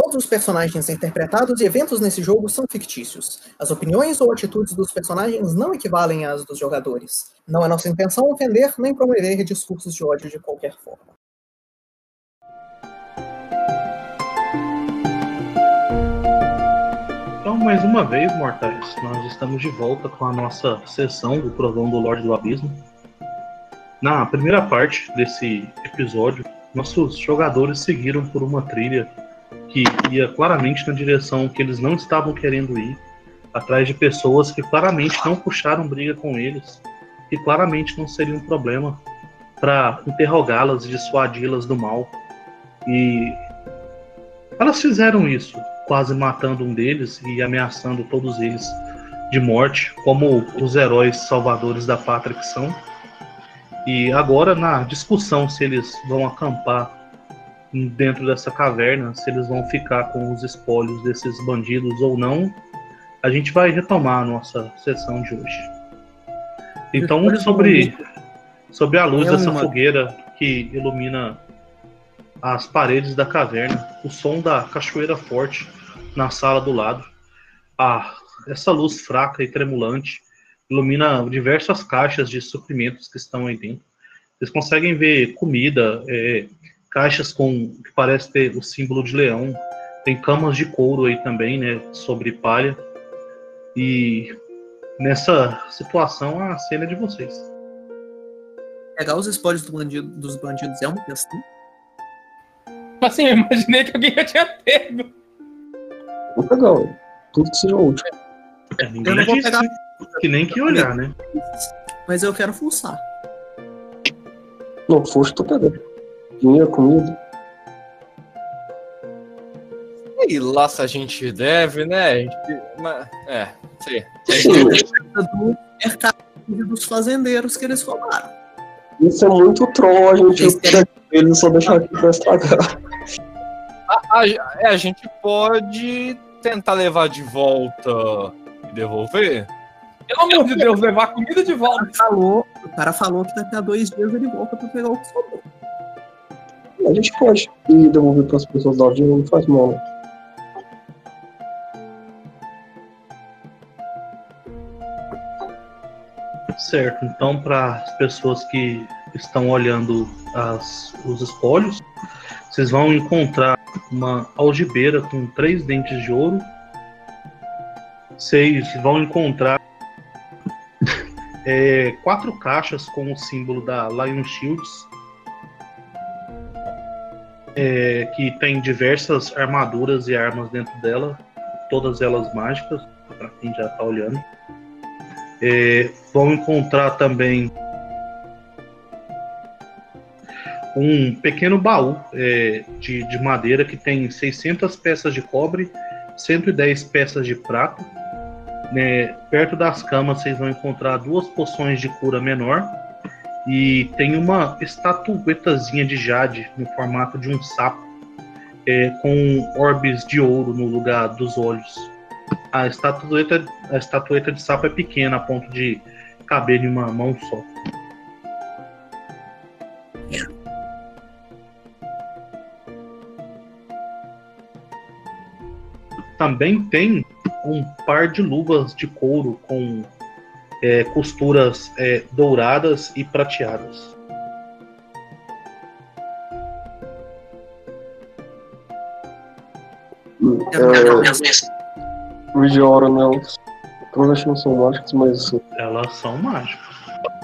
Todos os personagens interpretados e eventos nesse jogo são fictícios. As opiniões ou atitudes dos personagens não equivalem às dos jogadores. Não é nossa intenção ofender nem promover discursos de ódio de qualquer forma. Então, mais uma vez, mortais, nós estamos de volta com a nossa sessão do Provão do Lorde do Abismo. Na primeira parte desse episódio, nossos jogadores seguiram por uma trilha que ia claramente na direção que eles não estavam querendo ir, atrás de pessoas que claramente não puxaram briga com eles, que claramente não seria um problema para interrogá-las e dissuadi-las do mal. E elas fizeram isso, quase matando um deles e ameaçando todos eles de morte, como os heróis salvadores da pátria que são. E agora, na discussão se eles vão acampar dentro dessa caverna, se eles vão ficar com os espólios desses bandidos ou não, a gente vai retomar a nossa sessão de hoje. Então, sobre, sobre a luz é dessa fogueira que ilumina as paredes da caverna, o som da cachoeira forte na sala do lado, ah, essa luz fraca e tremulante ilumina diversas caixas de suprimentos que estão aí dentro. Vocês conseguem ver comida, é, caixas com que parece ter o símbolo de leão, tem camas de couro aí também, né, sobre palha. E nessa situação a cena é de vocês. Pegar os espólios do bandido, dos bandidos é uma questão? Assim, eu imaginei que alguém já tinha pego. Vou pegar, tudo que seja útil. É, ninguém eu não vou pegar. Que nem que olhar, né? Mas eu quero fuçar. Não, força tô pegando dinheiro, comida. E lá se a gente deve, né? A gente, mas, é, sim. do mercado dos fazendeiros que eles roubaram. Isso é muito troll, a gente eles só deixar aqui pra estragar. A, a, é, a, gente pode tentar levar de volta e devolver? Pelo amor de Deus, levar a comida de volta. O cara falou, o cara falou que daqui a dois dias ele volta pra pegar o que sobrou. A gente pode ir devolver para as pessoas da ordem, não faz mal. Certo, então para as pessoas que estão olhando as, os espólios, vocês vão encontrar uma algibeira com três dentes de ouro. Vocês vão encontrar é, quatro caixas com o símbolo da Lion Shields é, que tem diversas armaduras e armas dentro dela, todas elas mágicas, para quem já está olhando. É, vão encontrar também um pequeno baú é, de, de madeira que tem 600 peças de cobre, 110 peças de prata. Né, perto das camas vocês vão encontrar duas poções de cura menor e tem uma estatuetazinha de jade no formato de um sapo, é, com orbes de ouro no lugar dos olhos. A estatueta, a estatueta de sapo é pequena, a ponto de caber em uma mão só. Também tem um par de luvas de couro com é, costuras é, douradas e prateadas. É, Meteora, né? Provavelmente não são mágicas, mas. Elas são mágicas.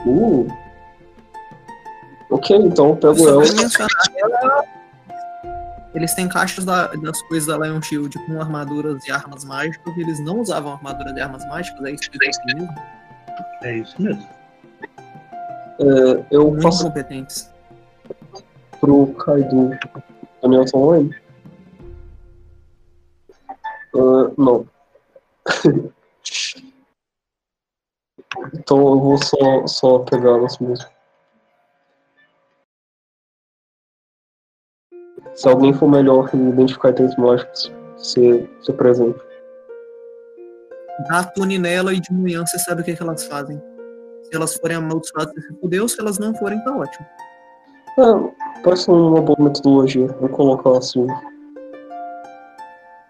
Uh. Ok, então eu pego ela. Eles têm caixas da, das coisas da Lion Shield com armaduras e armas mágicas, e eles não usavam armaduras e armas mágicas, é isso que eles mesmo? É isso mesmo. É, eu Muito faço competentes. pro Kaido Daniel online? Uh, não. então eu vou só, só pegá-las mesmo. Se alguém for melhor em identificar itens mágicos, você, você presente dá tune nela e de manhã você sabe o que, é que elas fazem. Se elas forem amaldiçoadas, você se fudeu. Se elas não forem, tá ótimo. É, parece uma boa metodologia. Vou colocar assim.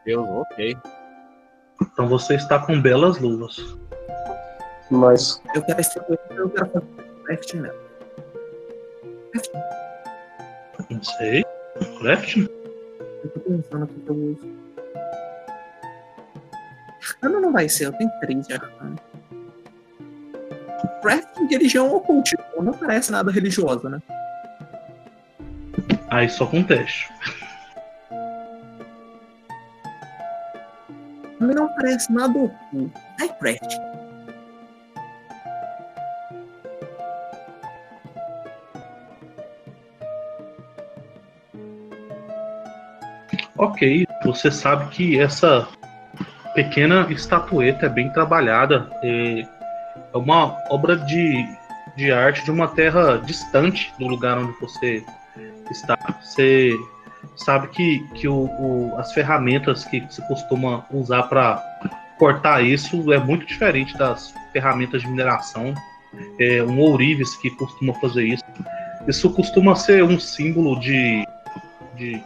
Deus, ok. Então você está com belas luvas. Mas Eu quero esse eu quero fazer crafting nela. Não sei. Crafting? Eu tô pensando aqui que eu uso. Arcano não vai ser, eu tenho três de arcano. Crafting de religião ou cultismo não parece nada religioso, né? Aí só com teste. Também não parece nada oculto. É crafting. Ok, você sabe que essa pequena estatueta é bem trabalhada. É, é uma obra de, de arte de uma terra distante do lugar onde você está. Você sabe que, que o, o- as ferramentas que se costuma usar para cortar isso é muito diferente das ferramentas de mineração. É um ourives que costuma fazer isso. Isso costuma ser um símbolo de, de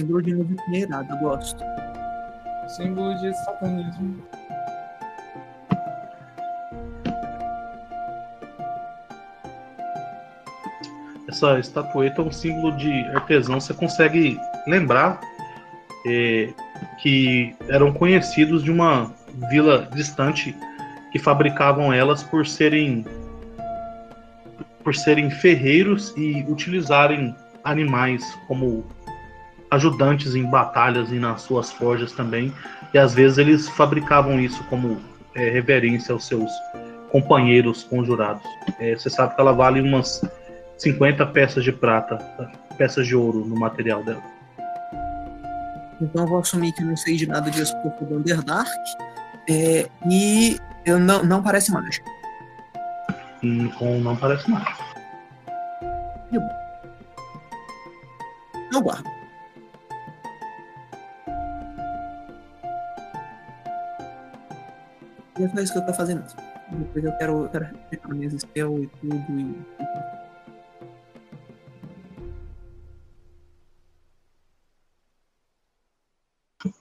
símbolo de novo irado, eu gosto. Símbolo de satanismo. essa estatueta é um símbolo de artesão. Você consegue lembrar é, que eram conhecidos de uma vila distante que fabricavam elas por serem por serem ferreiros e utilizarem animais como ajudantes em batalhas e nas suas forjas também. E às vezes eles fabricavam isso como é, reverência aos seus companheiros conjurados. É, você sabe que ela vale umas 50 peças de prata, peças de ouro no material dela. Então eu vou assumir que eu não sei de nada disso porque eu do Underdark. É, e eu não, não parece mágico. Hum, Com não parece mais. Eu guardo. E é só isso que eu tô fazendo. Depois eu quero, eu quero minhas spell e tudo. E...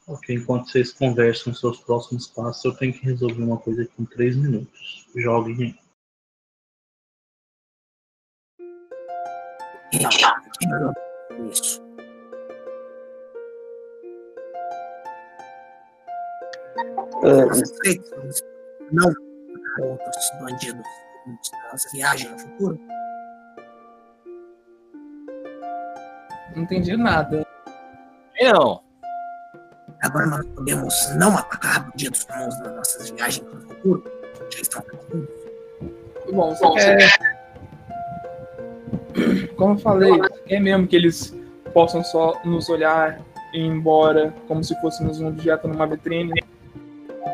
Ok, enquanto vocês conversam seus próximos passos, eu tenho que resolver uma coisa aqui em 3 minutos. Joguem aí. Isso. É, não outros bandidos nessa viagem no futuro? Não entendi nada. E não. Agora nós podemos não atacar bandidos comuns nas nossas viagens no futuro? Já estão tranquilos? Bom, você quer. Como eu falei, é mesmo que eles possam só nos olhar e ir embora como se fôssemos um objeto numa vitrine.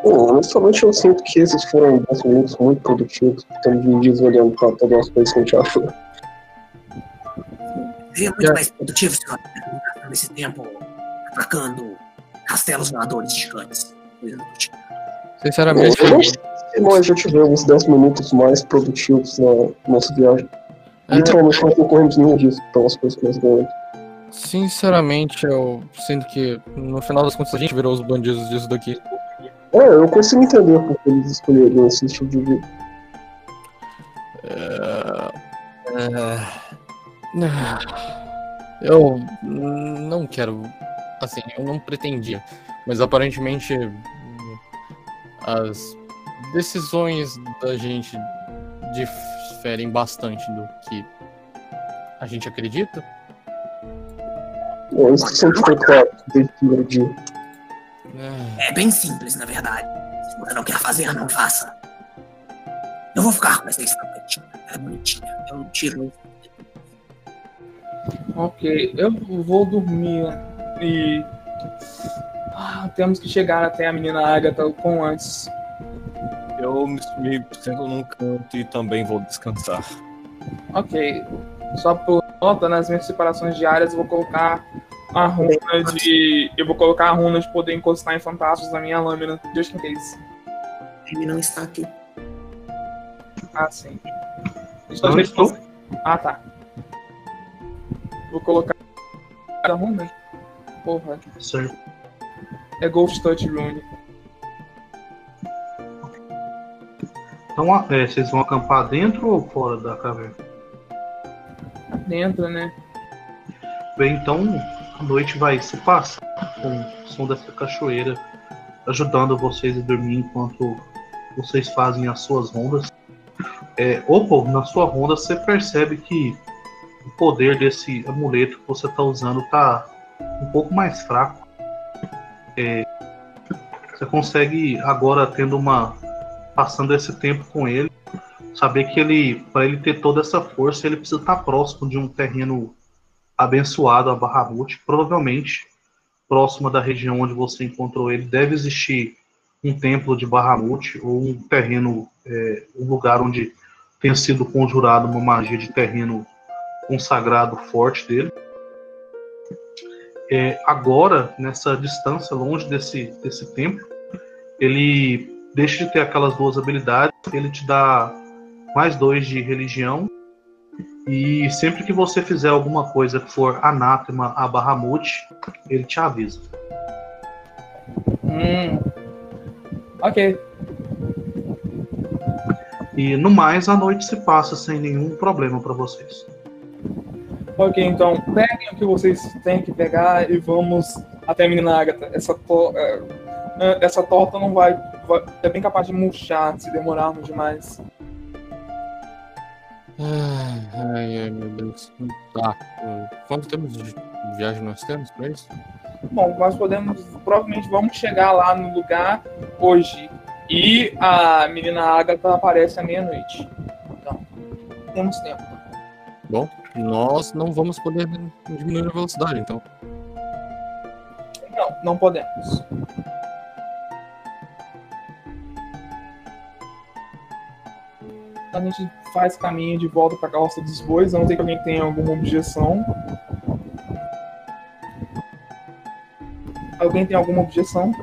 Bom, honestamente eu sinto que esses foram 10 minutos muito produtivos, estamos divididos olhando para todas as coisas que a gente achou. Seria muito mais produtivo se nós estivéssemos esse tempo atacando castelos voadores gigantes. Tipo. Sinceramente, Eu não sei se nós já tivemos 10 minutos mais produtivos na nossa viagem. É. Literalmente nós não corremos nenhum risco pelas coisas que nós ganhamos. sinceramente, eu sinto que no final das contas a gente virou os bandidos disso daqui. É, eu consigo entender porque eles escolheriam esse estilo de vida. É, Eu não quero. Assim, eu não pretendia. Mas aparentemente as decisões da gente diferem bastante do que a gente acredita. Bom, isso sempre foi claro desde o primeiro dia. É, É bem simples, na verdade. Se você não quer fazer, não faça. Eu vou ficar com essa estampetinha. É bonitinha. Eu tiro. Ok, eu vou dormir e. Ah, temos que chegar até a menina Agatha o quão antes. Eu me, me sento num canto e também vou descansar. Ok, só por nota nas minhas separações diárias, eu vou colocar a runa de. Eu vou colocar a runa de poder encostar em fantasmas na minha lâmina, just in case. Ele não está aqui. Ah, sim. Não estou. Ah, tá. Vou colocar a runa. Porra, Certo. é Ghost Touch Rune. Então, é, vocês vão acampar dentro ou fora da caverna? Dentro, né? Bem, então a noite vai se passar com o som dessa cachoeira, ajudando vocês a dormir enquanto vocês fazem as suas rondas. É, Opal, na sua ronda você percebe que o poder desse amuleto que você está usando está um pouco mais fraco. É, você consegue agora tendo uma passando esse tempo com ele, saber que ele para ele ter toda essa força ele precisa estar próximo de um terreno abençoado a Bahamut, provavelmente próxima da região onde você encontrou ele, deve existir um templo de Bahamut ou um terreno, é, um lugar onde tenha sido conjurado uma magia de terreno consagrado forte dele. É, agora, nessa distância, longe desse, desse templo, ele deixa de ter aquelas duas habilidades, ele te dá mais dois de religião e sempre que você fizer alguma coisa que for anátema a Bahamut, ele te avisa. Hum. Ok. E no mais, a noite se passa sem nenhum problema para vocês. Ok, então peguem o que vocês têm que pegar e vamos até a menina Agatha. Essa, to é, é, essa torta não vai, vai- É bem capaz de murchar se demorarmos demais. Ai, ai, ai, meu Deus. Tá. Quanto tempo de viagem nós temos pra isso? Bom, nós podemos. Provavelmente vamos chegar lá no lugar hoje. E a menina Agatha aparece à meia-noite. Então, temos tempo. Bom, nós não vamos poder diminuir a velocidade, então. Não, não podemos. A gente faz caminho de volta para a carroça dos bois, a não ser que alguém tenha alguma objeção. Alguém tem alguma objeção?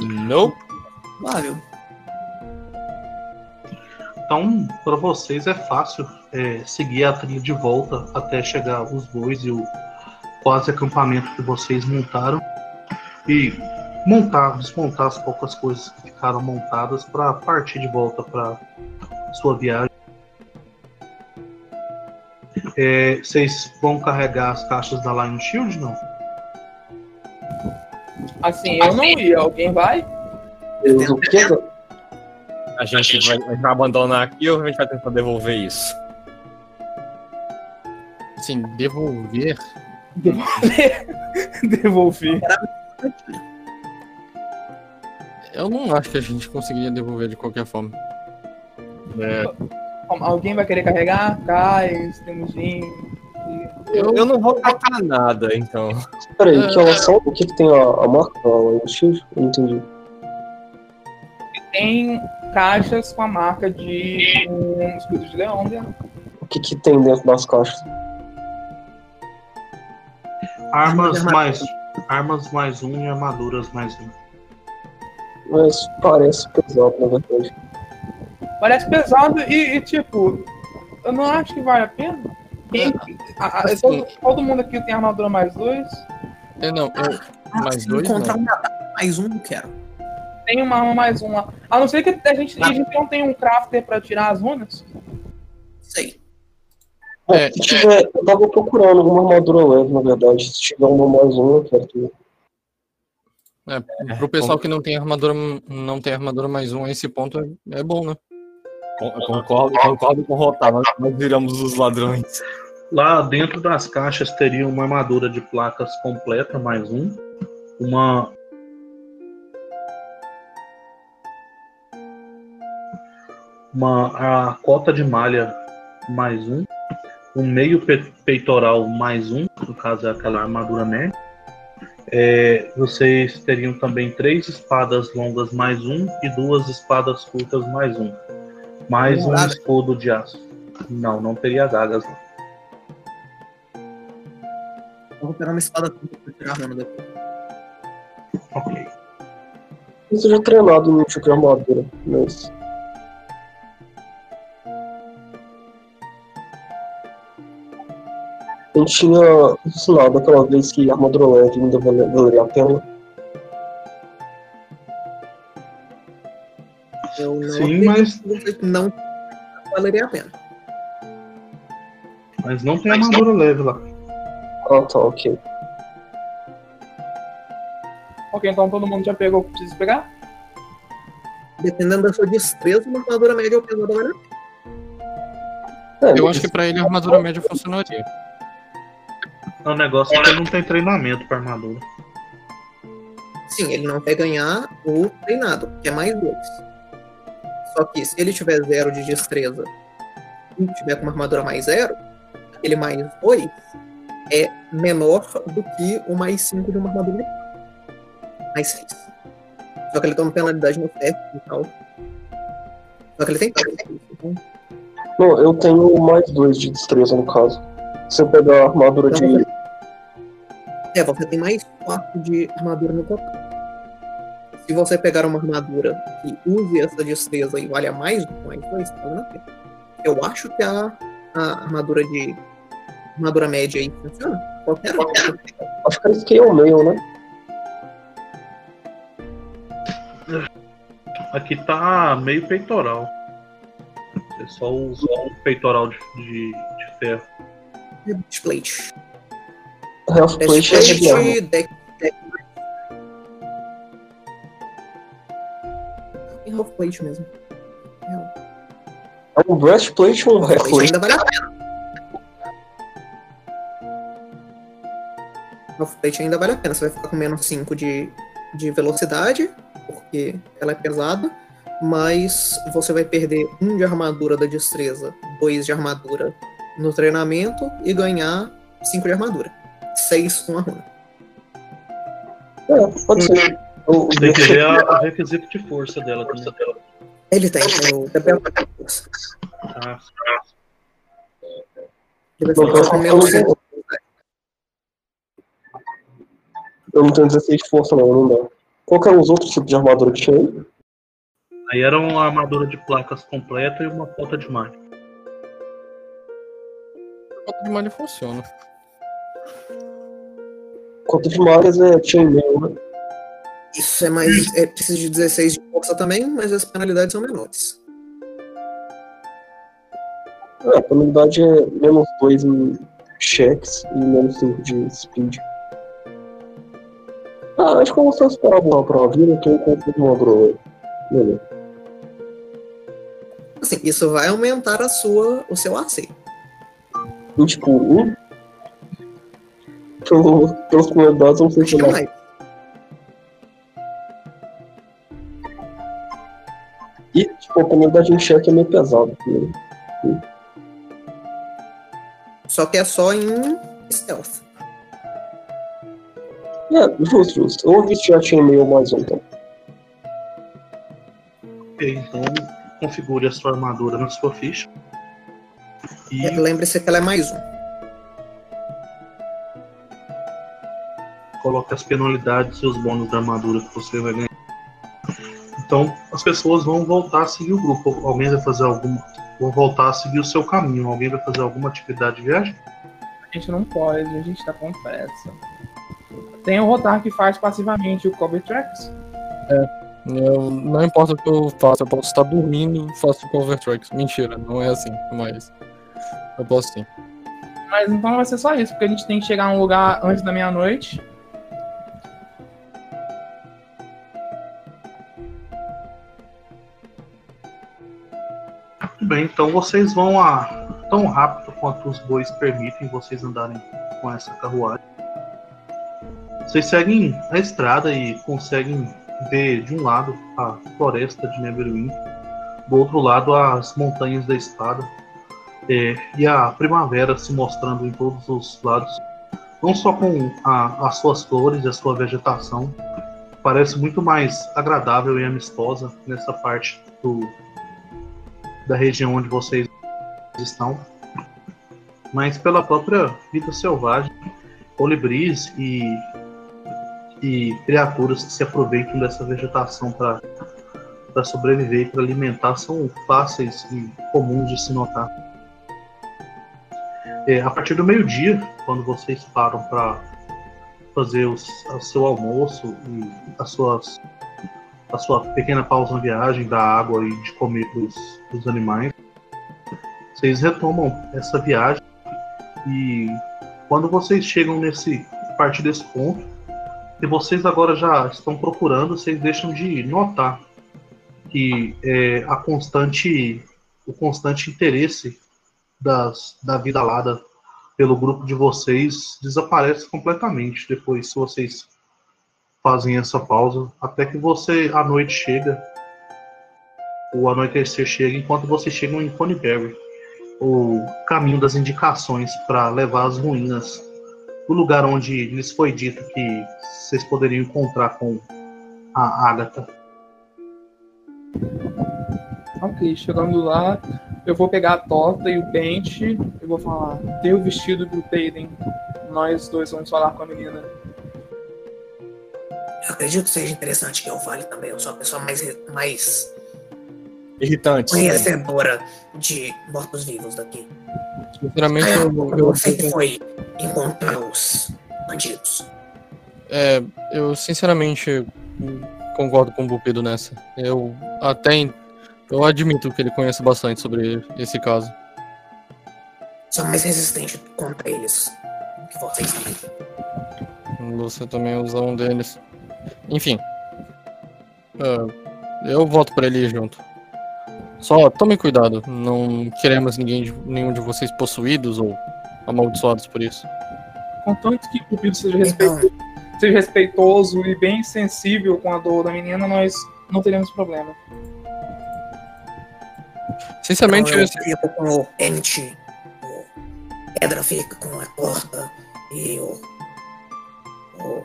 Nope. Vável. Então, para vocês é fácil é, seguir a trilha de volta até chegar os bois e o quase acampamento que vocês montaram e montar, desmontar as poucas coisas que ficaram montadas para partir de volta para sua viagem. É, vocês vão carregar as caixas da Lion Shield, não? Assim, eu não ia. Alguém vai? Deus, o que? A gente vai, abandonar aqui ou a gente vai tentar devolver isso? Assim, devolver. Devolver. Eu não acho que a gente conseguiria devolver de qualquer forma. É, Alguém vai querer carregar? Cais, temos eu, eu não vou catar nada, então. Peraí, que elas são? O que, que tem a, a marca? A Shield? Eu não entendi. Tem caixas com a marca de um escudo de leão dentro. O que, que tem dentro das caixas? Armas mais, armas mais um e armaduras mais um. Mas parece pesado, na verdade. Parece pesado e, e, tipo, eu não acho que vale a pena. Quem, a- a- Assim- todo, todo mundo aqui tem armadura mais dois. É, não, eu, mais se dois, encontrar não. um mais um, eu quero. Tem uma arma mais uma. A não ser que a gente, a gente não tem um crafter pra tirar as runas. Sei. Bom, É. se tiver, eu tava procurando alguma armadura leve, na verdade. Se tiver uma mais uma, eu quero tudo. É, pro pessoal que não tem armadura, não tem armadura mais um, esse ponto é, é bom, né? Con- Concordo, concordo com o Rotar, nós, nós viramos os ladrões. Lá dentro das caixas teria uma armadura de placas completa, mais um. Uma. Uma a cota de malha mais um. Um meio pe- peitoral mais um, no caso é aquela armadura média. É, vocês teriam também três espadas longas mais um e duas espadas curtas mais um. Mais um escudo de aço. Não, não teria adagas. não. Eu vou pegar uma espada pra tirar a runa depois. Ok. Eu seja treinado no tipo de armadura, mas. A gente tinha ensinado aquela vez que armadura leve ainda vale- valeria a pena. Eu não Sim, mas, não valeria a pena. mas não tem armadura leve lá. Tá, ok. Ok, então todo mundo já pegou o que precisa pegar? Dependendo da sua destreza, uma armadura média ou pesada vale a pena. É, Eu acho que pra ele a armadura média funcionaria. O negócio é que ele não tem treinamento pra armadura. Sim, ele não vai ganhar o treinado, que é mais dois. Só que se ele tiver zero de destreza e tiver com uma armadura mais zero, aquele mais dois é menor do que o mais cinco de uma armadura mais seis. Só que ele toma penalidade no teste e tal. Só que ele tem então Não, eu tenho mais dois de destreza no caso. Se eu pegar a armadura de. É, você tem mais 4 de armadura no total. Se você pegar uma armadura que use essa destreza e valha mais do que mais 2, tá valendo a pena. Eu acho que a, a armadura de. armadura média aí funciona. Qualquer outra. Acho que é scale meio, né? Aqui tá meio peitoral. É só o, só o peitoral de, de, de ferro. Breastplate. Health plate é de arma. Breastplate, deck. deck. Tem half plate mesmo. É um breastplate ou um health Plate plate? ainda vale a pena. Half plate ainda vale a pena. Você vai ficar com menos 5 de, de velocidade, porque ela é pesada, mas você vai perder 1 de armadura da destreza, 2 de armadura no treinamento e ganhar 5 de armadura. 6 com a runa. É, pode ser. O, Tem que ver a- o requisito de força dela também. Ele tem, tem o TPL da força. Tá? Ele vai ficar com eu- menos eu- 5. eu não tenho 16 de força, não, não dá. Qual que eram os outros tipos de armadura que tinha aí? Aí era uma armadura de placas completa e uma ponta de mágica. A conta de malha funciona. Quanto de malhas é chainmail, né? Isso é mais. É, precisa de 16 de força também, mas as penalidades são menores. É, a penalidade é menos 2 em cheques e menos 5 de speed. Ah, acho que eu vou só esperar a pra vida, que eu encontro de uma groa. Beleza. Assim, isso vai aumentar a sua, o seu AC. E, tipo, um. Pelo, penalidades, eu não sei se não. mais. A penalidade em cheque é meio pesada. Né? Só que é só em stealth. É, justo, justo. Eu vou vestir a chainmail mais um, então. Ok, então configure a sua armadura na sua ficha. E É, Lembre-se que ela é mais um. coloque as penalidades e os bônus da armadura que você vai ganhar. Então, as pessoas vão voltar a seguir o grupo. Alguém vai fazer alguma. Vão voltar a seguir o seu caminho. Alguém vai fazer alguma atividade de viagem? A gente não pode, a gente tá com pressa. Tem o Rotar que faz passivamente o Cover Tracks. Eu, não importa o que eu faça, eu posso estar dormindo e faço cover tracks. Mentira, não é assim, mas eu posso sim. Mas então vai ser só isso, porque a gente tem que chegar a um lugar antes da meia-noite. Então vocês vão a tão rápido quanto os bois permitem vocês andarem com essa carruagem. Vocês seguem a estrada e conseguem ver de um lado a floresta de Neverwinter, do outro lado as montanhas da espada é, e a primavera se mostrando em todos os lados, não só com a- as suas flores e a sua vegetação, parece muito mais agradável e amistosa nessa parte do, da região onde vocês estão, mas pela própria vida selvagem colibris e, e criaturas que se aproveitam dessa vegetação para sobreviver e para alimentar são fáceis e comuns de se notar. É, a partir do meio-dia, quando vocês param para fazer o seu almoço e as suas, a sua pequena pausa na viagem, da água e de comer para os animais, vocês retomam essa viagem e quando vocês chegam nesse a partir desse ponto, e vocês agora já estão procurando, vocês deixam de notar que é, a constante, o constante interesse das, da vida alada pelo grupo de vocês desaparece completamente depois se vocês fazem essa pausa até que você a noite chega o anoitecer chega enquanto vocês chegam em Coneyberry o caminho das indicações para levar as ruínas do lugar onde lhes foi dito que vocês poderiam encontrar com a Agatha. Ok, chegando lá, eu vou pegar a torta e o pente e vou falar: dê o vestido pro Peyden. Nós dois vamos falar com a menina. Eu acredito que seja interessante que eu fale também. Eu sou a pessoa mais, mais Irritante. conhecedora de mortos-vivos daqui. Sinceramente, Ah, eu, eu, Você que foi encontrar os bandidos. é, eu sinceramente concordo com o Bupido nessa. Eu até eu admito que ele conhece bastante sobre esse caso. São mais resistentes contra eles que vocês têm. Você também usa um deles. Enfim. é, eu voto pra ele junto. Só tome cuidado. Não queremos ninguém de- nenhum de vocês possuídos ou amaldiçoados por isso. Contanto que o Cupido seja, respeito- seja respeitoso e bem sensível com a dor da menina, nós não teremos problema. Sinceramente, então eu esse- fico com o pente, o Pedra fica com a torta e o, o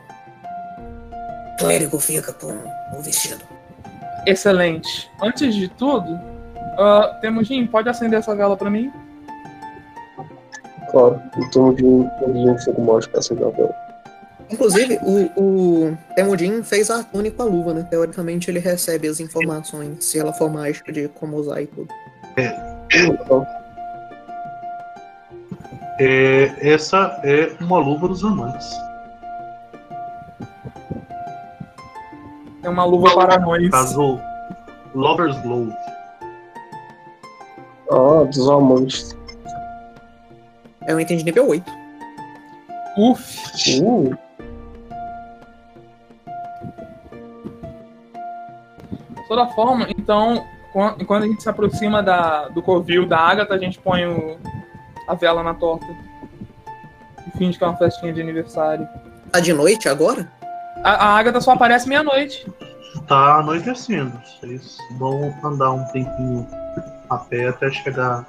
clérigo fica com o vestido. Excelente. Antes de tudo, ah, Temujin, pode acender essa vela pra mim? Claro, torno de um fogo mágico pra acender a vela. Inclusive, o, o Temudin fez a túnica com a luva, né? Teoricamente ele recebe as informações, se ela for mágica, de como usar e tudo. É, essa é uma luva dos amantes. É uma luva para nós. Caso Lover's Glove. ah, dos amantes. É um item de nível 8. Uf. Uh, De toda forma, então, quan- quando a gente se aproxima da, do covil da Agatha, a gente põe o- a vela na torta. E finge que é uma festinha de aniversário. Tá de noite agora? A, a Agatha só aparece meia-noite. Tá anoitecendo. Vocês vão andar um tempinho a pé até chegar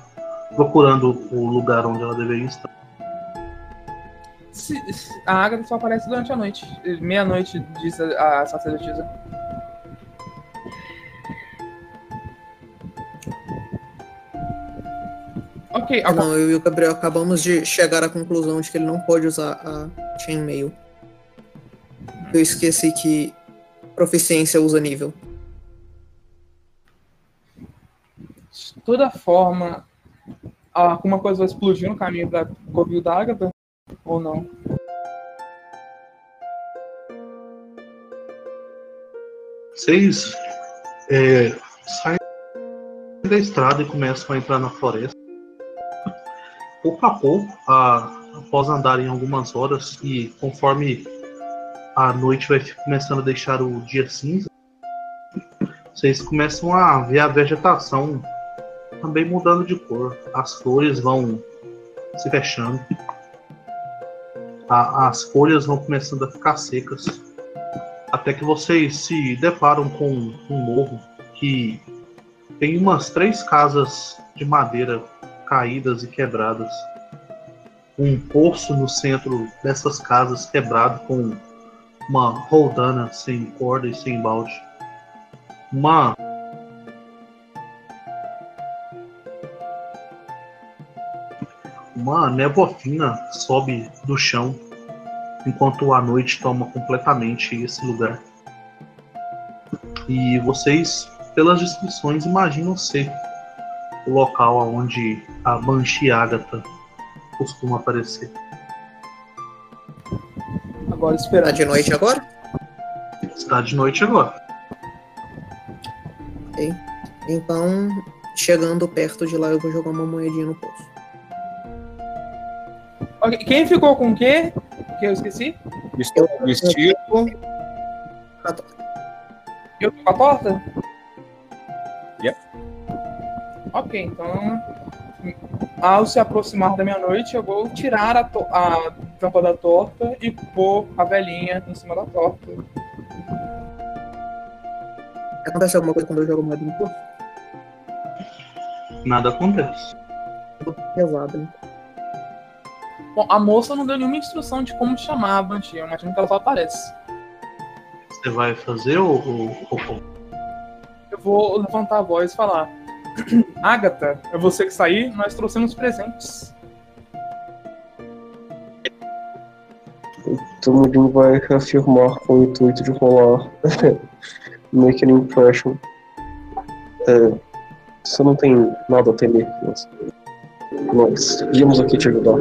procurando o lugar onde ela deveria estar. Se- se- a Agatha só aparece durante a noite. Meia-noite, diz a, a sacerdotisa. Ok, agora, Não, eu e o Gabriel acabamos de chegar à conclusão de que ele não pode usar a chainmail. Eu esqueci que proficiência usa nível. de toda forma, alguma coisa vai explodir no caminho da covil da Agatha? Ou não? Vocês é, saem da estrada e começam a entrar na floresta. Pouco a pouco, a- após andarem algumas horas e conforme a noite vai começando a deixar o dia cinza, vocês começam a ver a vegetação também mudando de cor. As flores vão se fechando. A- as folhas vão começando a ficar secas até que vocês se deparam com um morro que tem umas três casas de madeira caídas e quebradas. Um poço no centro dessas casas quebrado com uma roldana sem corda e sem balde. Uma uma névoa fina sobe do chão enquanto a noite toma completamente esse lugar. E vocês, pelas descrições, imaginam ser o local onde a Banshee Agatha costuma aparecer. Agora Tá esperando. de noite agora? Está de noite agora. Então, chegando perto de lá, eu vou jogar uma moedinha no poço. Ok, Quem ficou com o quê? Que eu esqueci? Estou vestido. Eu tô com a torta? Yep. Ok, então. Ao se aproximar da meia-noite, eu vou tirar a, to- a tampa da torta e pôr a velhinha em cima da torta. Acontece alguma coisa quando eu jogo moeda no poço? Nada acontece. Pesado, né? Bom, a moça não deu nenhuma instrução de como chamar a Banshee, imagino que ela só aparece. Você vai fazer o, o, o- Eu vou levantar a voz e falar: Agatha, é você que sair, nós trouxemos presentes. Tumudin vai reafirmar com o intuito de rolar Make an Impression. É, você não tem nada a temer, mas nós viemos aqui te ajudar.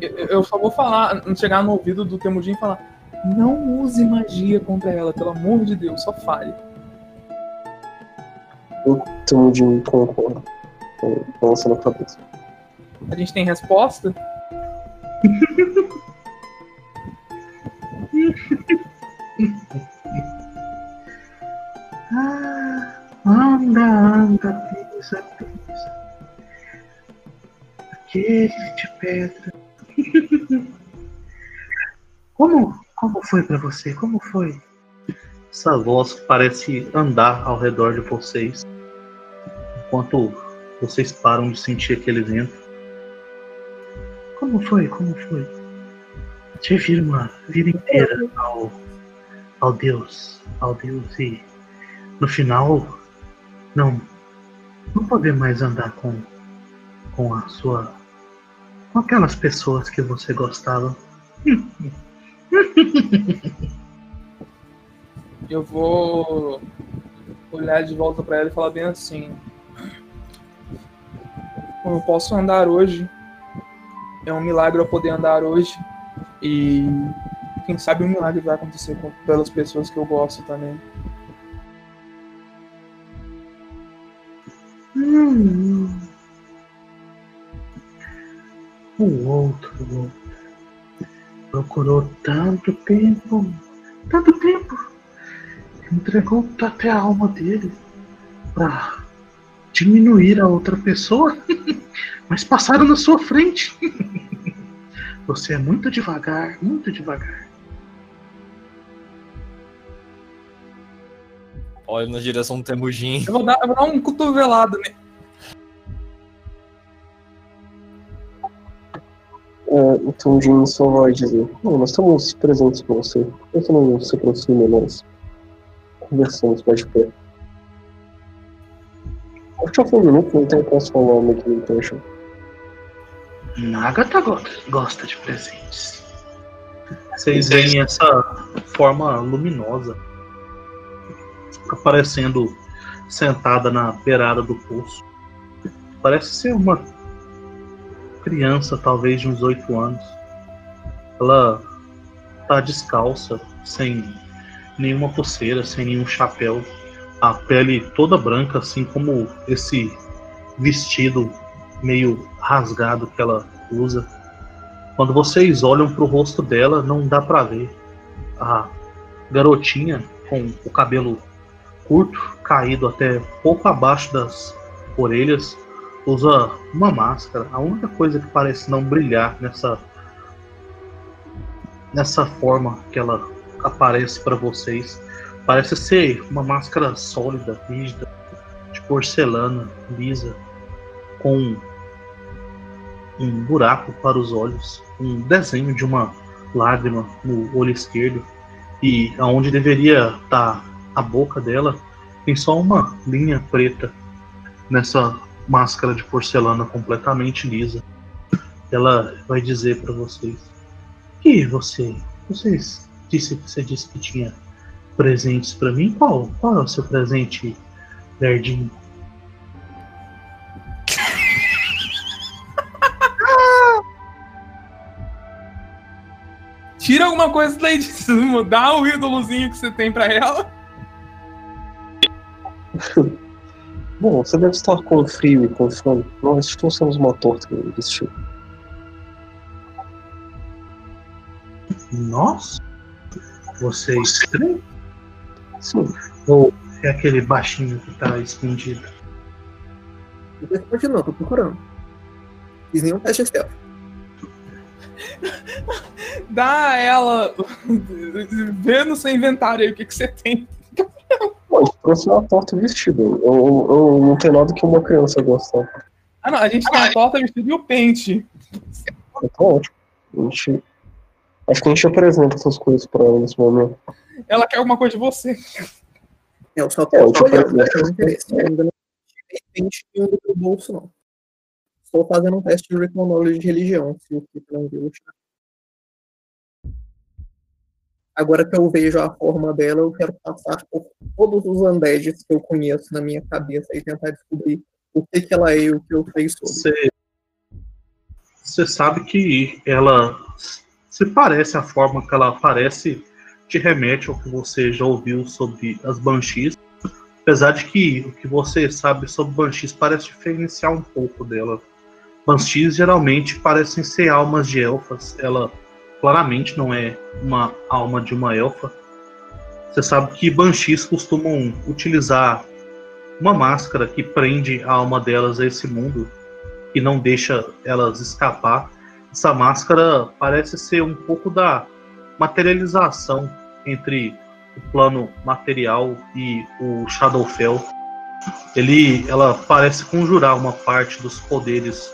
Eu, eu só vou falar, chegar no ouvido do Temujin e falar: Não use magia contra ela, pelo amor de Deus, só fale. Tumudin concorda, com- balançando a cabeça. A gente tem resposta? Ah, anda, anda, pisa, pisa. Aquele de pedra. Como, como foi pra você? Como foi? Essa voz parece andar ao redor de vocês. Enquanto vocês param de sentir aquele vento. Como foi? Como foi? Servir uma vida inteira ao, ao Deus. Ao Deus e no final não não poder mais andar com com a sua com aquelas pessoas que você gostava Eu vou olhar de volta pra ela e falar bem assim: Como eu posso andar hoje? É um milagre eu poder andar hoje. E quem sabe um milagre vai acontecer com, pelas pessoas que eu gosto também. Hum. o outro procurou tanto tempo tanto tempo entregou até a alma dele pra diminuir a outra pessoa mas passaram na sua frente você é muito devagar muito devagar Olha na direção do Temujin. Eu vou dar, eu vou dar um cotovelado né? É, então Jim só vai dizer, não, nós estamos presentes com você. Por que não se aproxima nós? Conversamos mais de perto. Eu te um minuto, então eu posso falar Make an Impression. Nagata gosta, gosta de presentes. Vocês veem essa forma luminosa aparecendo sentada na beirada do poço. Parece ser uma criança, talvez de uns oito anos. Ela tá descalça, sem nenhuma pulseira, sem nenhum chapéu. A pele toda branca, assim como esse vestido meio rasgado que ela usa. Quando vocês olham pro rosto dela, não dá pra ver. A garotinha com o cabelo curto, caído até pouco abaixo das orelhas, usa uma máscara. A única coisa que parece não brilhar nessa nessa forma que ela aparece para vocês parece ser uma máscara sólida, rígida, de porcelana, lisa, com um buraco para os olhos, um desenho de uma lágrima no olho esquerdo e aonde deveria estar a boca dela tem só uma linha preta nessa máscara de porcelana completamente lisa. Ela vai dizer para vocês: E você? Vocês disse que você disse que tinha presentes pra mim? Qual, qual é o seu presente, Verdinho? Tira alguma coisa daí de dá o ídolozinho que você tem pra ela. Bom, você deve estar com frio e com fome. Nós trouxemos uma torta desse tipo. Nós? Vocês três? Sim, Ou é aquele baixinho que tá escondido? Pode não, tô procurando. Fiz nenhum teste stealth. Dá a ela. Vê no seu inventário aí o que, que você tem. Gente trouxe uma torta vestida. Eu, eu, eu não tenho nada que uma criança gostar. Ah, não, a gente tem a torta, vestido e o pente. Então, ótimo. A gente, acho que a gente apresenta essas coisas pra ela nesse momento. Ela quer alguma coisa de você. É, eu só É, eu tô te olhando, interesse. Eu ainda não pente nenhum do meu bolso, não. Estou fazendo um teste de Recon Knowledge de religião, se o Kito não viu. Agora que eu vejo a forma dela, eu quero passar por todos os undeads que eu conheço na minha cabeça e tentar descobrir o que, que ela é e o que eu sei sobre. Você, você sabe que ela se parece a forma que ela aparece te remete ao que você já ouviu sobre as Banshees. Apesar de que o que você sabe sobre Banshees parece diferenciar um pouco dela. Banshees geralmente parecem ser almas de elfas. Ela claramente não é uma alma de uma elfa. Você sabe que Banshees costumam utilizar uma máscara que prende a alma delas a esse mundo e não deixa elas escapar. Essa máscara parece ser um pouco da materialização entre o plano material e o Shadowfell. Ele, ela parece conjurar uma parte dos poderes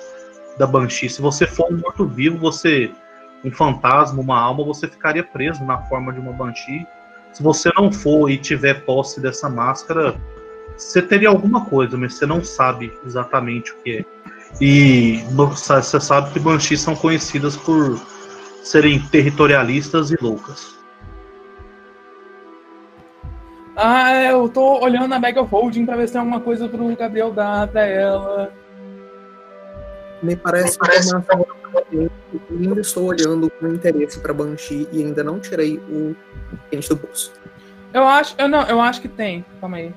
da Banshee. Se você for um morto-vivo, você um fantasma, uma alma, você ficaria preso na forma de uma Banshee. Se você não for e tiver posse dessa máscara, você teria alguma coisa, mas você não sabe exatamente o que é. E você sabe que Banshees são conhecidas por serem territorialistas e loucas. Ah, eu tô olhando Bag of Holding pra ver se tem alguma coisa pro Gabriel dar pra ela. Me parece que informação eu ainda estou olhando com interesse para Banshee e ainda não tirei o pente do bolso. Eu acho. Eu não, eu acho que tem. Calma aí.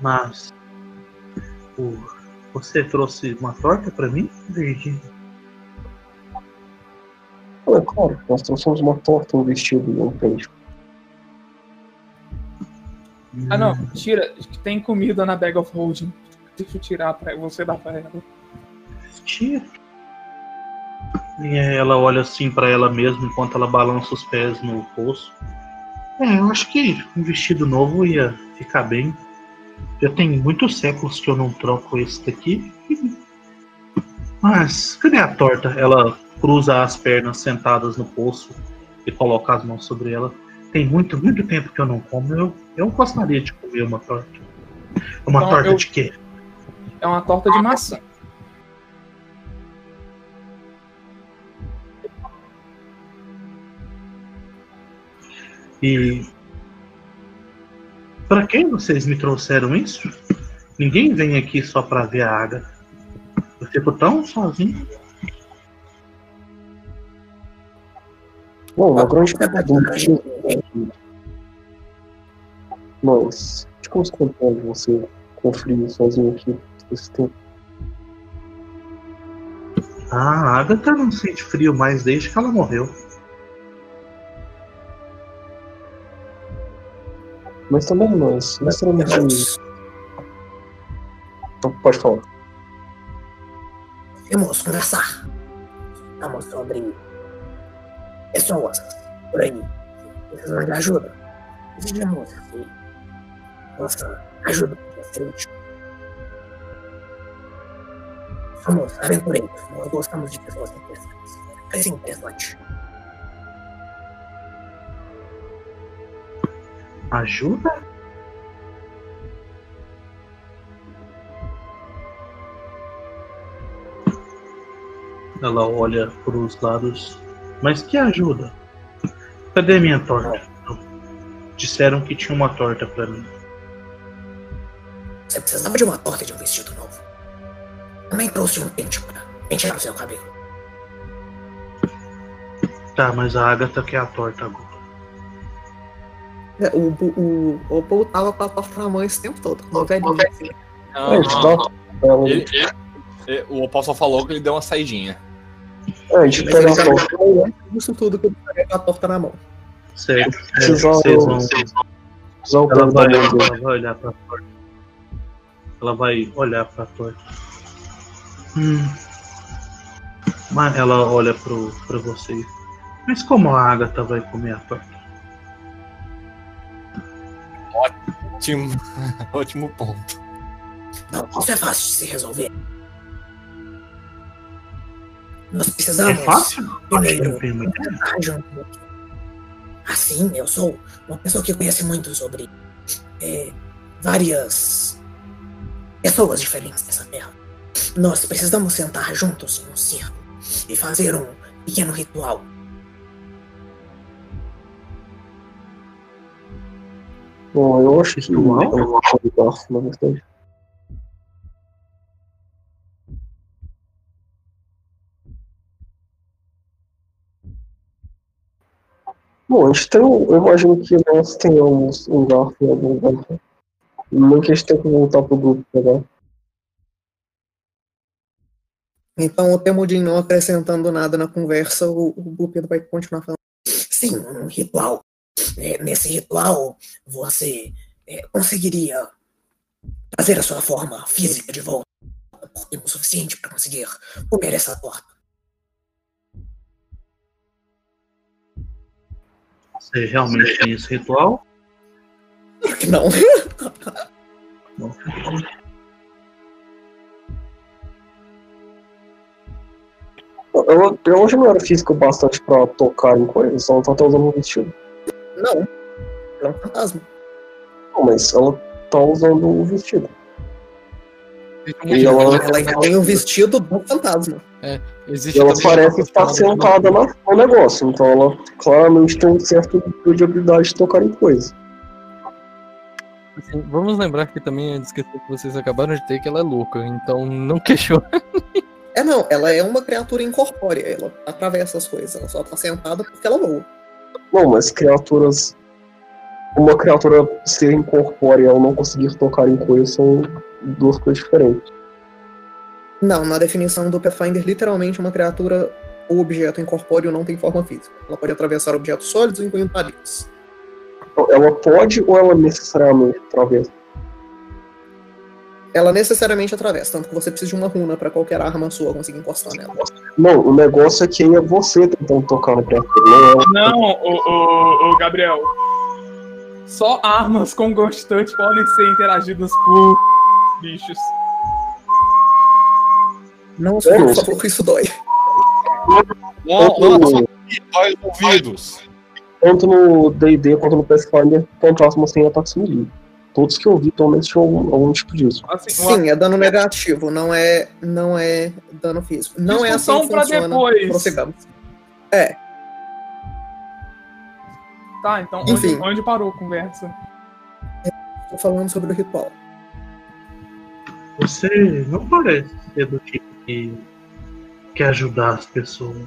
Mas o- você trouxe uma torta pra mim, Virgínia? É claro, nós trouxemos uma torta, um vestido e um pente. Ah, não. Tira. Tem comida na Bag of Holding. Deixa eu tirar pra você dar pra ela. Tia. E ela olha assim pra ela mesma enquanto ela balança os pés no poço. É, eu acho que um vestido novo ia ficar bem. Já tem muitos séculos que eu não troco esse daqui. Mas cadê a torta? Ela cruza as pernas sentadas no poço e coloca as mãos sobre ela. Tem muito, muito tempo que eu não como. Eu, eu gostaria de comer uma torta. Uma Então, torta eu- de quê? É uma torta de maçã. E para quem vocês me trouxeram isso? Ninguém vem aqui só para ver a Agatha. Eu fico tão sozinho. Bom, uma grande que nós ficamos com pena de você com frio sozinho aqui esse tempo. Ah, a Agatha não sente frio mais desde que ela morreu. Mas também nós, nós teremos de... Temos, Então, Pode falar. temos conversar. Estamos sobre pessoas por aí que precisam de ajuda. Desejamos que nossa ajuda útil. Somos aventureiros, nós gostamos de pessoas interessantes. Parece interessante. Ajuda? Ela olha para os lados. Mas que ajuda? Cadê minha torta? Disseram que tinha uma torta pra mim. Você precisava de uma torta de um vestido novo. Também trouxe um pente para pentear o seu cabelo. Tá, mas a Agatha quer a torta agora. É, O, o, o Paul tava com a torta na mão esse tempo todo. O velhinho. Não, É, não, não. ela. Ele- ele- ele- o Opal só falou que ele deu uma saidinha. É, a gente pega falou isso tudo que ele pega com a torta na mão. Certo. É, Precisar- vocês vão. Ela vai, ela vai olhar pra torta. Ela vai olhar pra torta. Hum. Mas ela olha pro, pra vocês. Mas como a Agatha vai comer a torta? Ótimo, ótimo ponto. Não, isso é fácil de se resolver. Nós precisamos. É fácil? Primeiro, junto. Assim, eu sou uma pessoa que conhece muito sobre é, várias pessoas diferentes dessa terra. Nós precisamos sentar juntos em um círculo e fazer um pequeno ritual. Bom, eu acho que é Ritual? um garfo, na verdade. Bom, a gente tem, um- eu imagino que nós tenhamos um garfo em algum lugar. Nem que a gente tenha que voltar pro grupo pegar. Então o Temudin não acrescentando nada na conversa, o, o Bupido vai continuar falando. Sim, um ritual. É, nesse ritual, você é, conseguiria trazer a sua forma física de volta por tempo suficiente para conseguir comer essa torta. Você realmente tem esse ritual? Claro que não. Não. Ela, ela já não era física o bastante pra tocar em coisas, ela tá até usando um vestido. Não. Ela é um fantasma. Não, mas ela tá usando o vestido. Existe E um ela- Ela ainda tem o vestido do fantasma. existe E ela parece estar sentada na- no negócio, então ela claramente tem um certo nível de habilidade de tocar em coisas. Assim, vamos lembrar que também a descrição que vocês acabaram de ter que ela é louca, então não questiona. É não, ela é uma criatura incorpórea, ela atravessa as coisas, ela só tá sentada porque ela voa. Não, mas criaturas. Uma criatura ser incorpórea ela não conseguir tocar em coisas são duas coisas diferentes. Não, na definição do Pathfinder, literalmente uma criatura ou objeto incorpóreo não tem forma física. Ela pode atravessar objetos sólidos, incluindo paredes. Então, ela pode ou ela necessariamente atravessa? Ela necessariamente atravessa, tanto que você precisa de uma runa pra qualquer arma sua conseguir encostar nela. Não, o negócio é que aí é você tentando tocar na criatura, não é o, o, o Gabriel. Só armas com Ghost Touch podem ser interagidas por bichos. Não, É, por isso. favor, isso dói. Não, Tanto não, no- dói os ouvidos. Tanto no DD quanto no Pathfinder, fantasmas têm ataques melee. Todos que eu vi, pelo menos, tinham algum, algum tipo disso. Assim, uma Sim, é dano negativo, não é, não é dano físico. Não é assim que pra funciona. depois. Prossigamos. Tá, então onde, Enfim. onde parou a conversa? Tô falando sobre o ritual. Você não parece ser do tipo que quer ajudar as pessoas.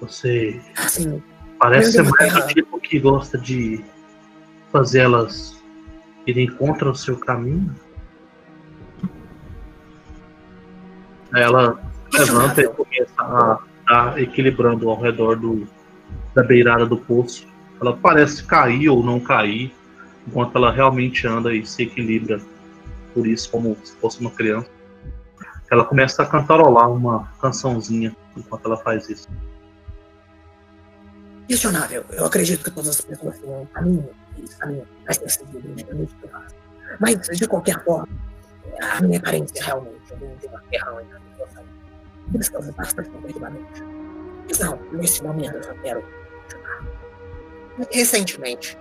Você Assim, parece ser mais do tipo que gosta de fazer elas irem contra o seu caminho. Ela levanta e começa a estar equilibrando ao redor do, da beirada do poço. Ela parece cair ou não cair, enquanto ela realmente anda e se equilibra por isso, como se fosse uma criança. Ela começa a cantarolar uma cançãozinha enquanto ela faz isso. questionável. Eu acredito que todas as pessoas têm um caminho, Mas, de qualquer forma, a minha carência realmente vem de uma terra pessoas são descansam bastante completamente. Mas não, nesse momento eu só quero ajudar. Recentemente,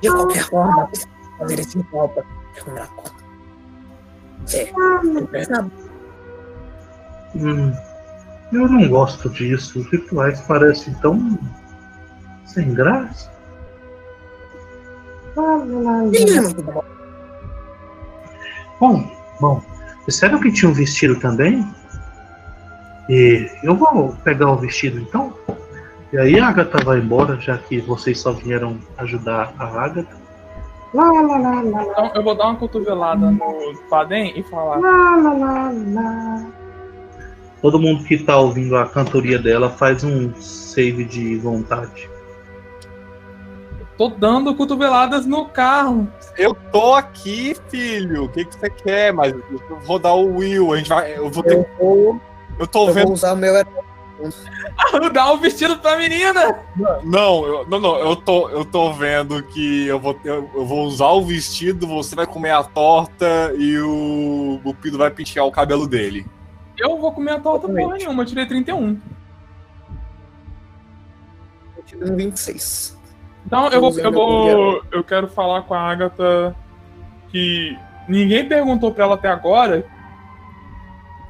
de qualquer forma, eu preciso fazer esse ritual para terminar a conta. É, pesado. Hum, eu não gosto disso. Os rituais parecem tão. sem graça. Bom, bom. Disseram que tinha um vestido também? E eu vou pegar o vestido então. E aí a Agatha vai embora, já que vocês só vieram ajudar a Agatha. Lá, lá, lá, lá, lá, Então eu vou dar uma cotovelada no Padem e falar. lá, lá, lá, lá. Todo mundo que tá ouvindo a cantoria dela faz um save de vontade. Tô dando cotoveladas no carro. Eu tô aqui, filho. O que, que você quer? Mas eu vou dar o Will. A gente vai. Eu vou ter. Eu vou, Eu tô eu vendo. vou usar o meu Dá o vestido pra menina. Não, eu, não, não. Eu tô, eu tô vendo que eu vou, eu, eu vou usar o vestido. Você vai comer a torta e o Bupido vai pentear o cabelo dele. Eu vou comer a torta porra nenhuma, eu tirei 31. no 26. Então eu vou, eu vou. Eu quero falar com a Agatha que ninguém perguntou pra ela até agora.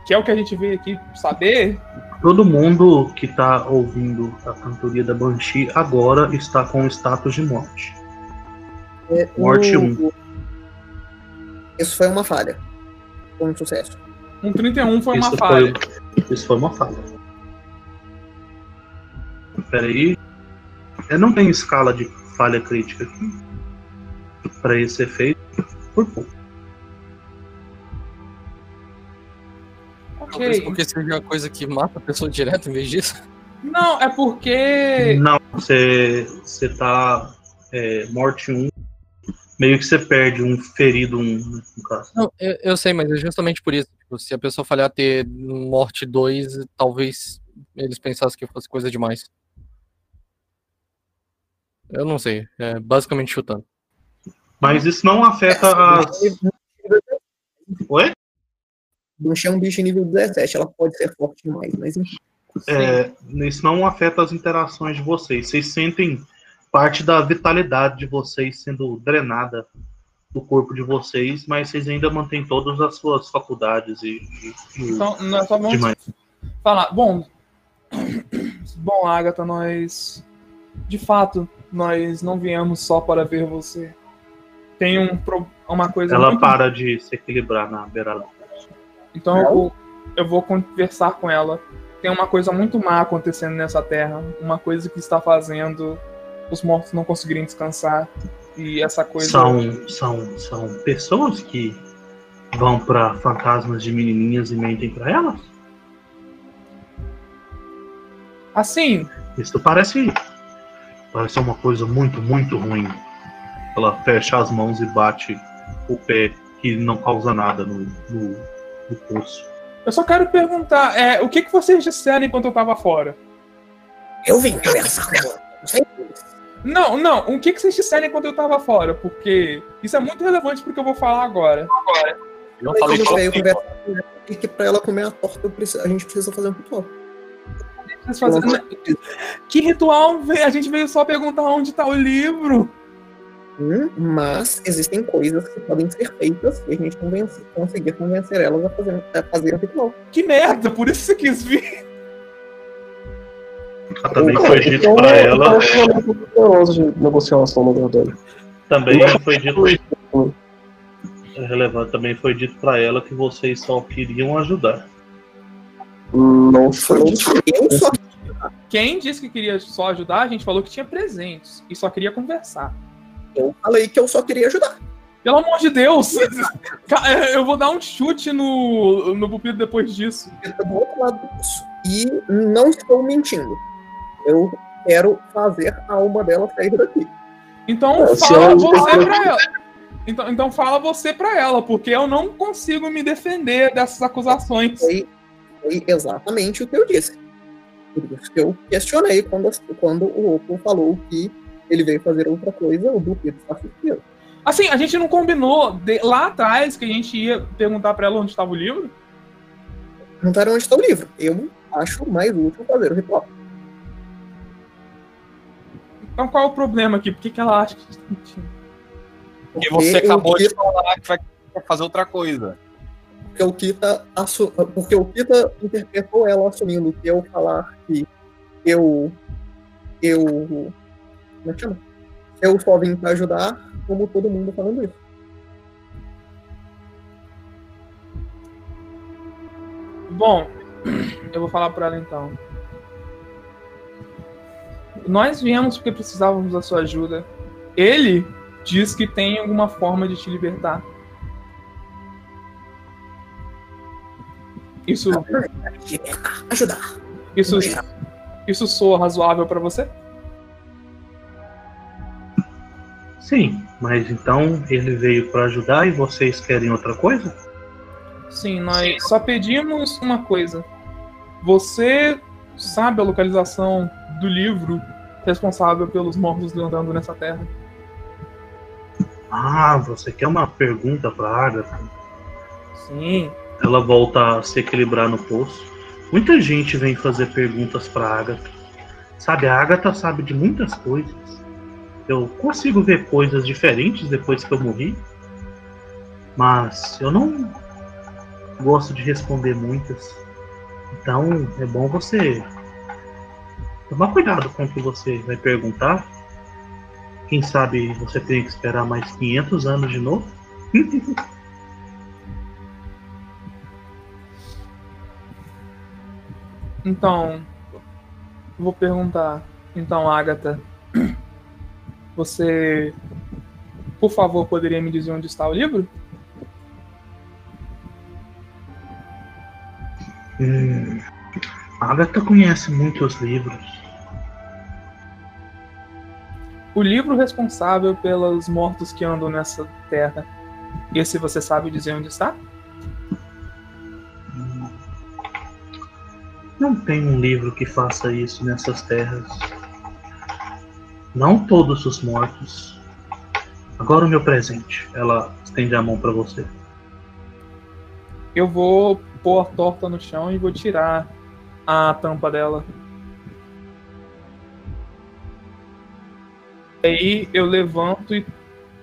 Que é o que a gente veio aqui saber. Todo mundo que tá ouvindo a cantoria da Banshee agora está com o status de morte. É, Morte o- um. o- Isso foi uma falha. Foi um sucesso. Um 31 foi uma isso, falha. Foi, isso foi uma falha. Peraí. Eu não tenho escala de falha crítica aqui. Para esse efeito. Por pouco. Talvez Ok. porque seja a coisa que mata a pessoa direto em vez disso. Não, é porque. Não, você, você tá é, morte 1. Meio que você perde um ferido 1, né, no caso. Não, eu, eu sei, mas é justamente por isso. Tipo, se a pessoa falhar ter morte 2, talvez eles pensassem que fosse coisa demais. Eu não sei. É basicamente chutando. Mas isso não afeta as. Oi? Banshee é um bicho nível 17, ela pode ser forte demais, mas enfim. É, isso não afeta as interações de vocês. Vocês sentem parte da vitalidade de vocês sendo drenada do corpo de vocês, mas vocês ainda mantêm todas as suas faculdades e, e- Então, nós só vamos demais. falar. Bom. Bom, Agatha, nós. De fato, nós não viemos só para ver você. Tem um, uma coisa Ela muito para de se equilibrar na beirada. Então eu vou, eu vou conversar com ela. Tem uma coisa muito má acontecendo nessa terra. Uma coisa que está fazendo os mortos não conseguirem descansar. E essa coisa. São, são, são pessoas que vão pra fantasmas de menininhas e mentem pra elas? Assim, Isso parece. Parece uma coisa muito, muito ruim. Ela fecha as mãos e bate o pé que não causa nada no, no, no pulso. eu só quero perguntar: é, o que, que vocês disseram enquanto eu estava fora? Eu vim conversar com ela. Não. Não, não, o que, que vocês disseram enquanto eu estava fora? Porque isso é muito relevante pro que eu vou falar agora. Eu Aí falei a gente só veio assim, conversar com ela e que pra ela comer a torta preciso- a gente precisa fazer um ritual. Fazem- Que ritual? A gente veio só perguntar onde tá o livro. Hum, Mas existem coisas que podem ser feitas e a gente convence- conseguir convencer elas a fazer, a fazer o ritual. Que merda, por isso você quis vir. Ah, Também foi dito Então, pra eu ela. ela pouco poderosa de negociação, na verdade. Também foi dito. É relevante. Também foi dito pra ela que vocês só queriam ajudar. Não Foi dito, Quem disse que queria só ajudar, a gente falou que tinha presentes e só queria conversar. eu falei que eu só queria ajudar. Pelo amor de Deus! É, Eu vou dar um chute no, no pupilo depois disso. Do outro lado disso. E não estou mentindo. Eu quero fazer a alma dela sair daqui. Então É, fala você pra ela. Então, então fala você pra ela, porque eu não consigo me defender dessas acusações. Foi, foi exatamente o que eu disse. Por isso que eu questionei quando, quando o Opal falou que ele veio fazer outra coisa, o Dupido está surpreso. Assim, a gente não combinou de- lá atrás que a gente ia perguntar pra ela onde estava o livro? Perguntaram onde está o livro. Eu acho mais útil fazer o ritual. Então qual é o problema aqui? Por que, que ela acha que a gente tá mentindo? Porque você acabou de falar que vai fazer outra coisa. Porque o Kita, assu... porque o Kita interpretou ela assumindo que eu falar que eu. Eu. Como é que chama? Eu só vim pra ajudar, como todo mundo falando isso. Bom, eu vou falar pra ela então. Nós viemos porque precisávamos da sua ajuda. Ele diz que tem alguma forma de te libertar. Isso, ajudar. isso, isso soa razoável pra você? Sim, mas então ele veio para ajudar e vocês querem outra coisa? Sim, nós só pedimos uma coisa. Você sabe a localização do livro responsável pelos mortos andando nessa terra? Ah, você quer uma pergunta para Agatha? Sim. Ela volta a se equilibrar no poço. Muita gente vem fazer perguntas para Agatha. Sabe, a Agatha sabe de muitas coisas. Eu consigo ver coisas diferentes depois que eu morri. Mas eu não gosto de responder muitas. Então é bom você tomar cuidado com o que você vai perguntar. Quem sabe você tem que esperar mais 500 anos de novo? Então, vou perguntar. Então, Agatha, você, por favor, poderia me dizer onde está o livro? Hum, a Agatha conhece muitos livros. O livro responsável pelos mortos que andam nessa terra. Esse você sabe dizer onde está? Não tem um livro que faça isso nessas terras. Não todos os mortos. Agora o meu presente. Ela estende a mão para você. Eu vou pôr a torta no chão e vou tirar a tampa dela. Aí eu levanto e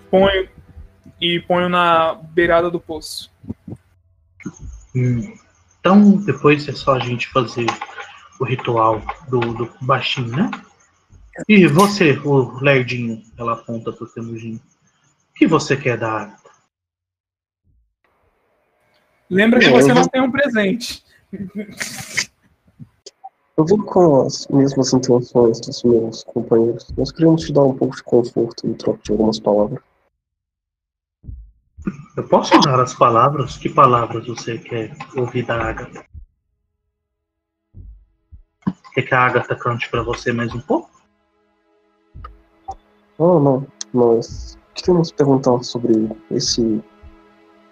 ponho e ponho na beirada do poço. Hum, Então depois é só a gente fazer o ritual do, do baixinho, né? E você, o lerdinho, ela aponta pro Temujin. O que você quer da Agatha? Lembra que você não tem um presente. Eu vou com as mesmas intenções dos meus companheiros. Nós queríamos te dar um pouco de conforto em troca de algumas palavras. Eu posso dar as palavras? Que palavras você quer ouvir da Agatha? Quer que a Agatha cante pra você mais um pouco? Ah, não. Nós queríamos perguntar sobre esse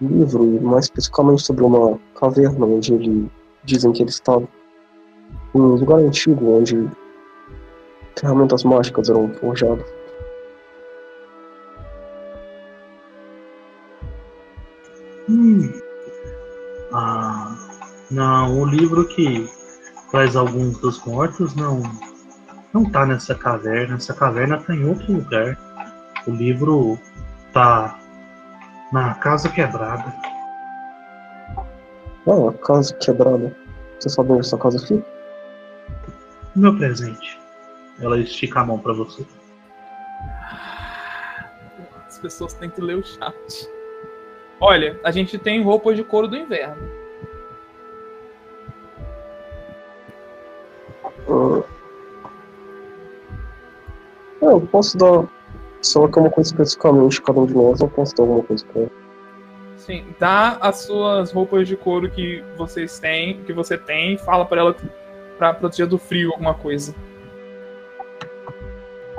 livro mais especificamente sobre uma caverna onde ele dizem que ele estava. Um lugar antigo onde ferramentas mágicas eram forjadas. Hum. Ah, não, o livro que traz alguns dos mortos não não tá nessa caverna. Essa caverna tá em outro lugar. O livro tá na casa quebrada. Ah, a casa quebrada. Você sabe onde essa casa fica? Meu presente. Ela estica a mão pra você. As pessoas têm que ler o chat. Olha, a gente tem roupas de couro do inverno. Eu posso dar. Se ela quer uma coisa especificamente, cada um de nós, eu posso dar alguma coisa pra ela. Sim, dá as suas roupas de couro que vocês têm, que você tem, e fala pra ela pra proteger do frio alguma coisa.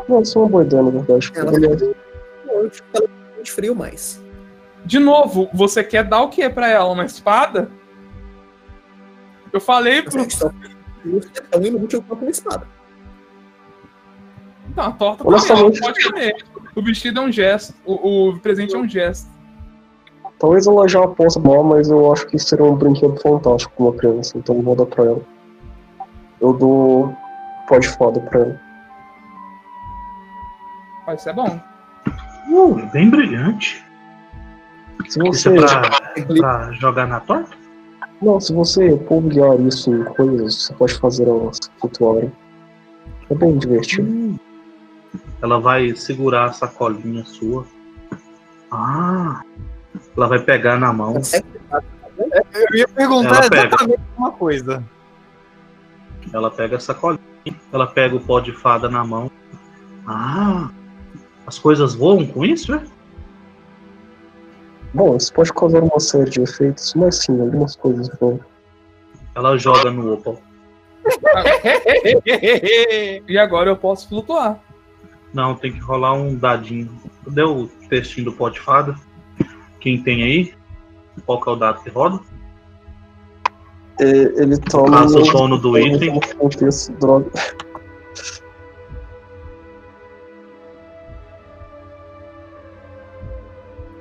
Não, isso é uma boa ideia, na verdade. Ela ela tem de frio mais. De novo, você quer dar o que pra ela? Uma espada? Eu falei pro. É tão inútil quanto uma espada. Não, a torta também, ela Honestamente- pode comer. O vestido é um gesto. O, o presente é um gesto. talvez ela já possa mal, mas eu acho que isso seria um brinquedo fantástico pra uma criança, então eu vou dar pra ela. Eu dou pó de fada pra ela. Mas isso é bom. Uh, bem brilhante. Se Isso você. é pra pra jogar na torta? Não, se você polvilhar isso em coisas, você pode fazer elas flutuarem. É bem divertido. Ela vai segurar a sacolinha sua. Ah! Ela vai pegar na mão. Eu ia perguntar Ela pega. exatamente uma coisa. Ela pega a sacolinha. Ela pega o pó de fada na mão. Ah! As coisas voam com isso, é? Bom, isso pode causar uma série de efeitos, mas sim, algumas coisas vão. Ela joga no Opal. E agora eu posso flutuar. Não, tem que rolar um dadinho. Cadê o textinho do pó de fada? Quem tem aí? Qual que é o dado que roda? É, ele toma. Passa o dono do item. Contexto, droga.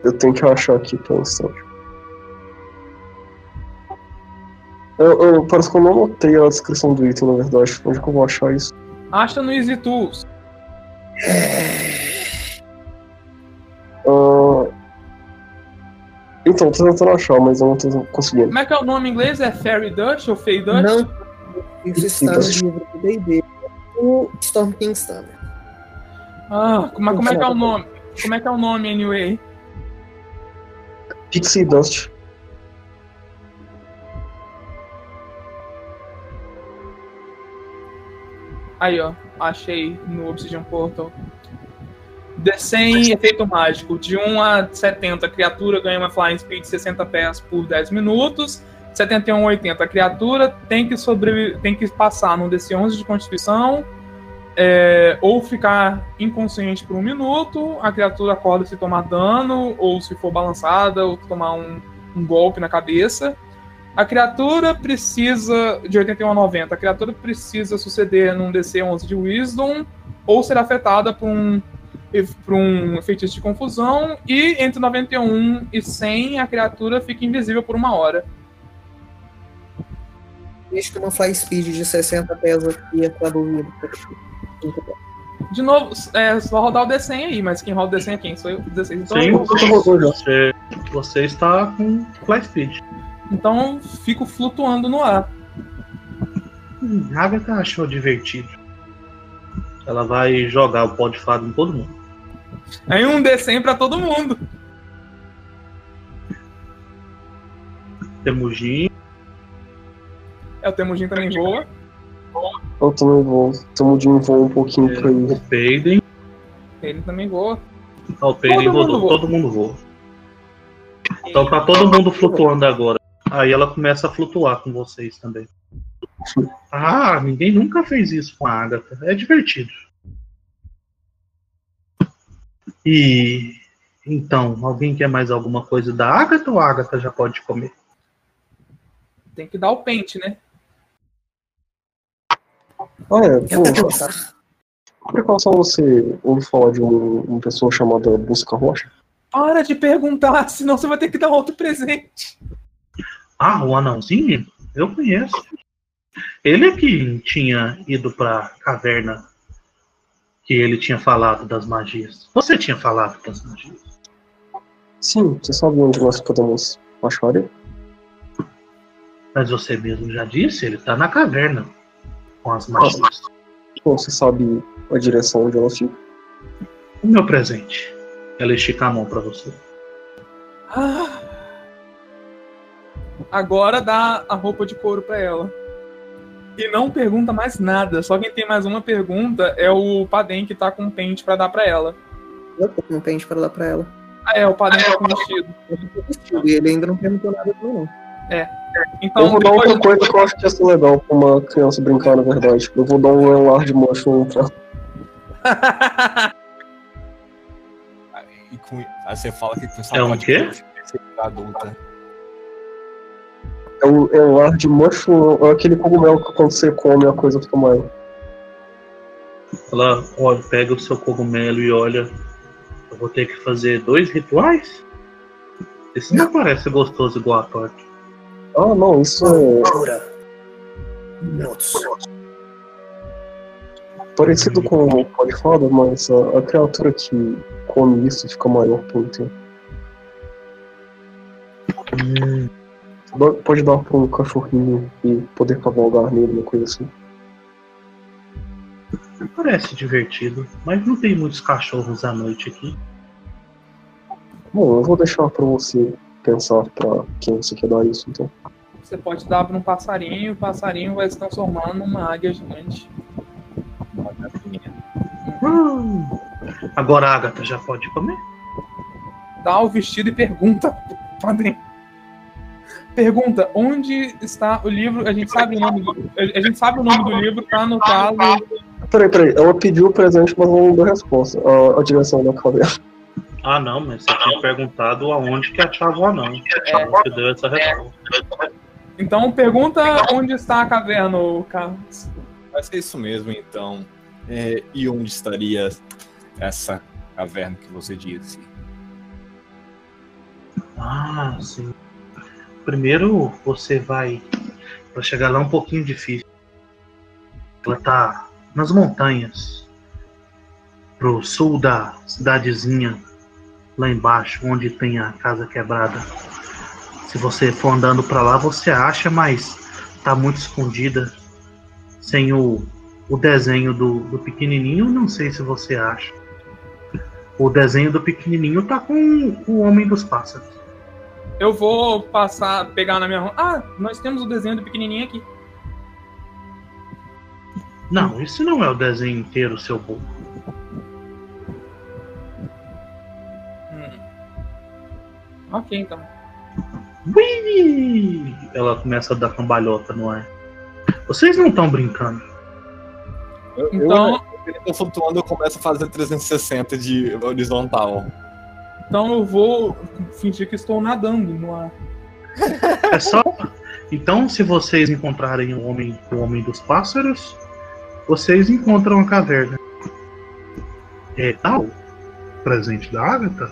Eu tenho que achar aqui um instante. Eu, eu, parece que eu não notei a descrição do item, na verdade. Onde que eu vou achar isso? Acha no Easy Tools. Então, tô tentando achar, mas eu não tô conseguindo. Como é que é o nome em inglês? É Fairy Dutch ou Fey Dutch? Não, isso está no livro do D&D. O Storm King Standard. Ah, mas como é que é o nome? Como é que é o nome, anyway? Pixie Dust. Aí, ó. Achei no Obsidian Portal. D100, efeito mágico. De 1 a 70, a criatura ganha uma flying speed de 60 pés por 10 minutos. 71 a 80, a criatura tem que, sobrevi- tem que passar no DC11 de Constituição. é, ou ficar inconsciente por um minuto. A criatura acorda se tomar dano, ou se for balançada, ou tomar um, um golpe na cabeça. A criatura precisa. De 81 a 90, a criatura precisa suceder num DC 11 de Wisdom ou ser afetada por um, por um feitiço de confusão. E entre 91 e 100, a criatura fica invisível por uma hora. Deixa que uma fly speed de 60 pés aqui é traduzido. De novo, é só rodar o D100 aí, mas quem roda o D100 é quem? Sou eu, 16. Então, Sim, eu- você, você está com fly speed. então fico flutuando no ar. Hum, a Agatha achou divertido. Ela vai jogar o pó de fada em todo mundo. Aí um D100 pra todo mundo. Temujin, É, o Temujin também voa. Eu também vou. De voo um pouquinho pra o ir. Peiden. Ele também voa. Ah, o Peiden Todo mundo rodou, voa. todo mundo voa. Então tá todo mundo flutuando agora. Aí ela começa a flutuar com vocês também. Ah, ninguém nunca fez isso com a Agatha. É divertido. E então, alguém quer mais alguma coisa da Agatha ou a Agatha já pode comer? Tem que dar o pente, né? Gostar. por precaução você ouviu falar de um- uma pessoa chamada Busca Rocha? Para de perguntar, senão você vai ter que dar outro presente. Ah, o anãozinho? Eu conheço. Ele é que tinha ido pra caverna que ele tinha falado das magias. Você tinha falado das magias. Sim, você sabe onde nós podemos achar ele? Mas você mesmo já disse, ele tá na caverna com as magias. Você sabe a direção onde ela fica? O meu presente. Ela estica a mão pra você. Ah. Agora dá a roupa de couro pra ela. E não pergunta mais nada. Só quem tem mais uma pergunta é o Padem que tá com um pente pra dar pra ela. Eu tô com um pente para dar pra ela. Ah, é, o Padem tá com vestido. Eu tô com vestido e ele ainda não perguntou nada pra mim, não. eu Então, vou dar outra coisa que eu acho que ia ser legal pra uma criança brincar, na verdade. Eu vou dar um Leonard Mushroom pra E com- Aí você fala que com É um quê? adulta. É o é o ar de mushroom, é aquele cogumelo que quando você come a coisa fica maior. Ela olha, pega o seu cogumelo e olha. Eu vou ter que fazer dois rituais? Esse não parece gostoso igual a torta. Ah, não, isso é parecido com o fada, mas a, a criatura que come isso fica maior por um tempo. Hum, Pode dar pra um cachorrinho e poder cavalgar nele, uma coisa assim. parece divertido, mas não tem muitos cachorros à noite aqui. Bom, eu vou deixar pra você pensar pra quem você quer dar isso, então. Você pode dar para um passarinho, o passarinho vai se transformar numa águia gigante. Hum. Agora a Agatha já pode comer? Dá o vestido e pergunta pro padrinho. Pergunta, onde está o livro? A gente sabe o nome do, a gente sabe o nome do livro, tá anotado. Peraí, peraí, ela pediu o presente, mas não deu resposta. A, a direção da caverna. Ah, não, mas você tinha perguntado aonde que achava o anão. Você deu essa resposta. Então pergunta onde está a caverna, Carlos. Vai ser isso mesmo, então. É, e onde estaria essa caverna que você disse? Ah, sim. Primeiro você vai. Pra chegar lá é um pouquinho difícil. Ela tá nas montanhas. Pro sul da cidadezinha. Lá embaixo, onde tem a casa quebrada. Se você for andando pra lá, você acha, mas tá muito escondida. Sem o, o desenho do, do pequenininho, não sei se você acha. O desenho do pequenininho tá com o Homem dos Pássaros. Eu vou passar, pegar na minha mão. Ah, nós temos o desenho do pequenininho aqui. Não, isso não é o desenho inteiro, seu burro. Hum. Ok, então. Ui! Ela começa a dar cambalhota no ar. Vocês não estão brincando. Eu, Então, eu, eu tô flutuando, eu começo a fazer 360 de horizontal. Então eu vou fingir que estou nadando no ar. É só. Então, se vocês encontrarem o homem, o homem dos pássaros, vocês encontram a caverna. É tal presente da Agatha?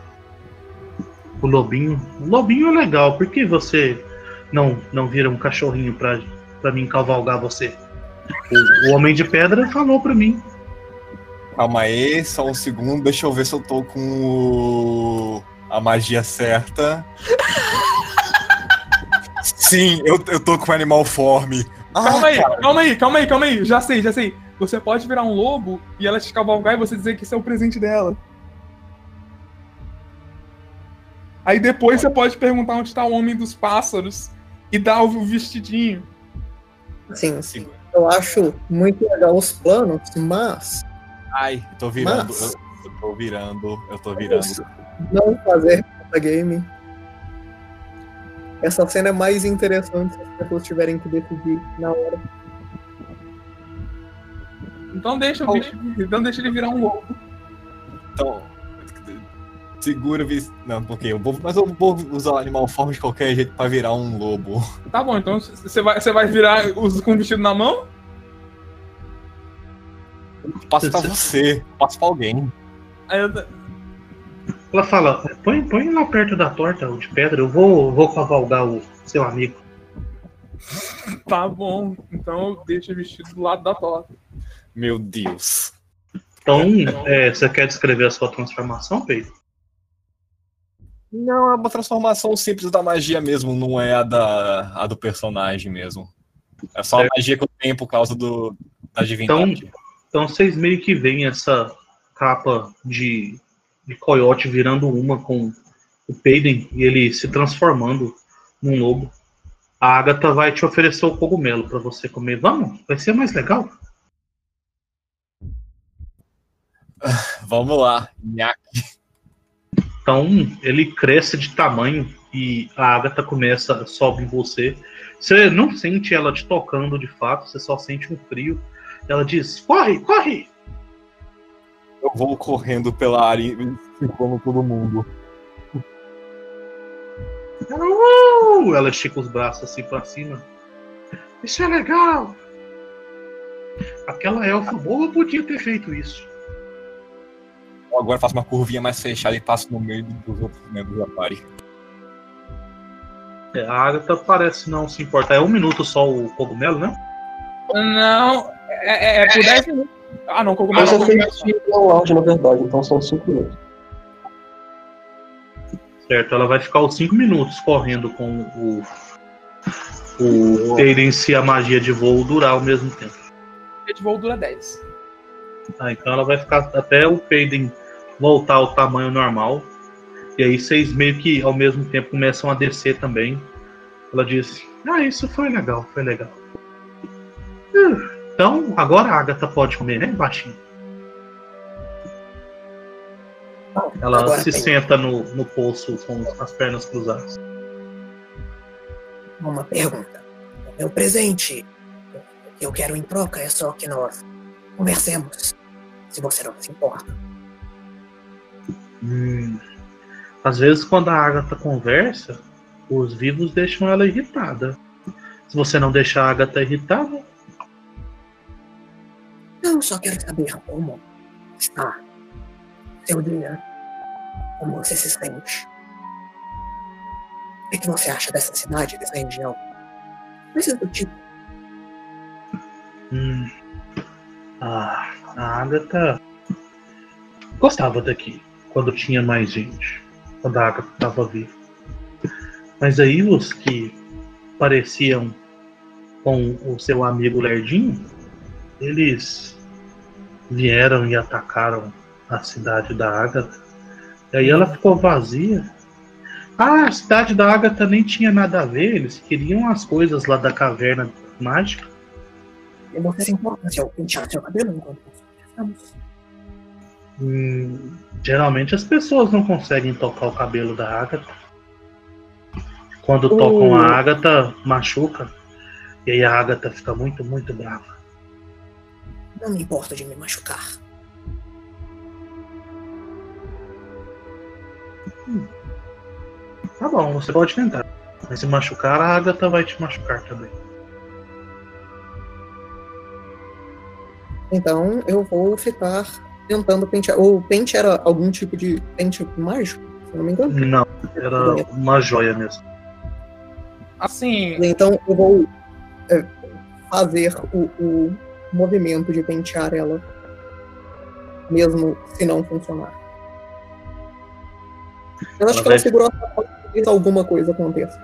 O lobinho. O lobinho é legal. Por que você não não vira um cachorrinho pra, pra mim cavalgar você? O, o homem de pedra falou pra mim. Calma aí, só um segundo, deixa eu ver se eu tô com o... a magia certa. Sim, eu, eu tô com animal forme. Ah, Calma aí, cara, calma aí, calma aí, calma aí. Já sei, já sei. Você pode virar um lobo e ela te cavalgar e você dizer que isso é o presente dela. Aí depois você pode perguntar onde está o homem dos pássaros e dar o vestidinho. Sim, sim. Eu acho muito legal os planos, mas Ai, eu tô virando, Mas- eu, eu tô virando, eu tô virando. não fazer metagame. Essa cena é mais interessante se as pessoas tiverem que decidir na hora. Então deixa, o bicho- então deixa ele virar um lobo. Então, segura o. Não, porque eu vou, mas eu vou usar o animal forme de qualquer jeito pra virar um lobo. Tá bom, então você vai, você vai virar os- com o vestido na mão? Passo pra você, passo pra alguém. Aí eu- Ela fala: põe, põe lá perto da torta, de pedra. Eu vou, vou cavalgar o seu amigo. tá bom. Então eu deixo vestido do lado da torta. Meu Deus. Então, é, você quer descrever a sua transformação, Pedro? Não, é uma transformação simples da magia mesmo, não é a, da, a do personagem mesmo. É só a magia que eu tenho por causa do, da divindade. Então vocês meio que veem essa capa de, de coiote virando uma com o Peiden e ele se transformando num lobo. A Agatha vai te oferecer o cogumelo pra você comer. Vamos? Vai ser mais legal. Vamos lá. Nhaque. Então ele cresce de tamanho e a Agatha começa, sobe em você. Você não sente ela te tocando de fato, você só sente um frio. Ela diz: corre, corre! Eu vou correndo pela área e circulando todo mundo. Ela, "Uh!" ela estica os braços assim pra cima. Isso é legal! Aquela elfa boa podia ter feito isso. Agora eu faço uma curvinha mais fechada e passo no meio dos outros membros da party. É, a Agatha parece não se importar. É um minuto só o cogumelo, né? Não, é, é- é por 10 minutos. Ah, não, cogumelo. Mas é cogumelo. feito de download, na verdade, então são 5 minutos. Certo, ela vai ficar os 5 minutos correndo com o. O Cadence e a magia de voo durar ao mesmo tempo. E de voo dura 10. Ah, então ela vai ficar até o Faden voltar ao tamanho normal. E aí vocês meio que ao mesmo tempo começam a descer também. Ela disse: Ah, isso foi legal, foi legal. "Ah, Então, agora a Agatha pode comer, né, baixinho? Ela Agora se tem senta no, no poço com as pernas cruzadas. Uma pergunta. O meu presente, o que eu quero em troca é só que nós conversemos, se você não se importa. Hum. Às vezes, quando a Agatha conversa, os vivos deixam ela irritada. Se você não deixar a Agatha irritada, Eu só quero saber como está seu dia, como você se sente. O que você acha dessa cidade, dessa região? Coisas do tipo. hum, a, a Agatha gostava daqui quando tinha mais gente, quando a Agatha estava viva. Mas aí os que pareciam com o seu amigo Lerdinho, eles vieram e atacaram a cidade da Agatha. E aí ela ficou vazia. Ah, a cidade da Agatha nem tinha nada a ver, eles queriam as coisas lá da caverna mágica. E você se importa se eu pentear seu cabelo enquanto? Hum, geralmente as pessoas não conseguem tocar o cabelo da Agatha. Quando tocam a Agatha, machuca. E aí a Agatha fica muito, muito brava. Não me importa de me machucar. Tá bom, você pode tentar. Mas se machucar, a Agatha vai te machucar também. Então eu vou ficar tentando pentear. O pente era algum tipo de pente mágico, se não me engano. Não, era uma joia mesmo. Assim, Então eu vou é, fazer o, o movimento de pentear ela, mesmo se não funcionar. Eu acho que ela segurou a talvez alguma coisa aconteça.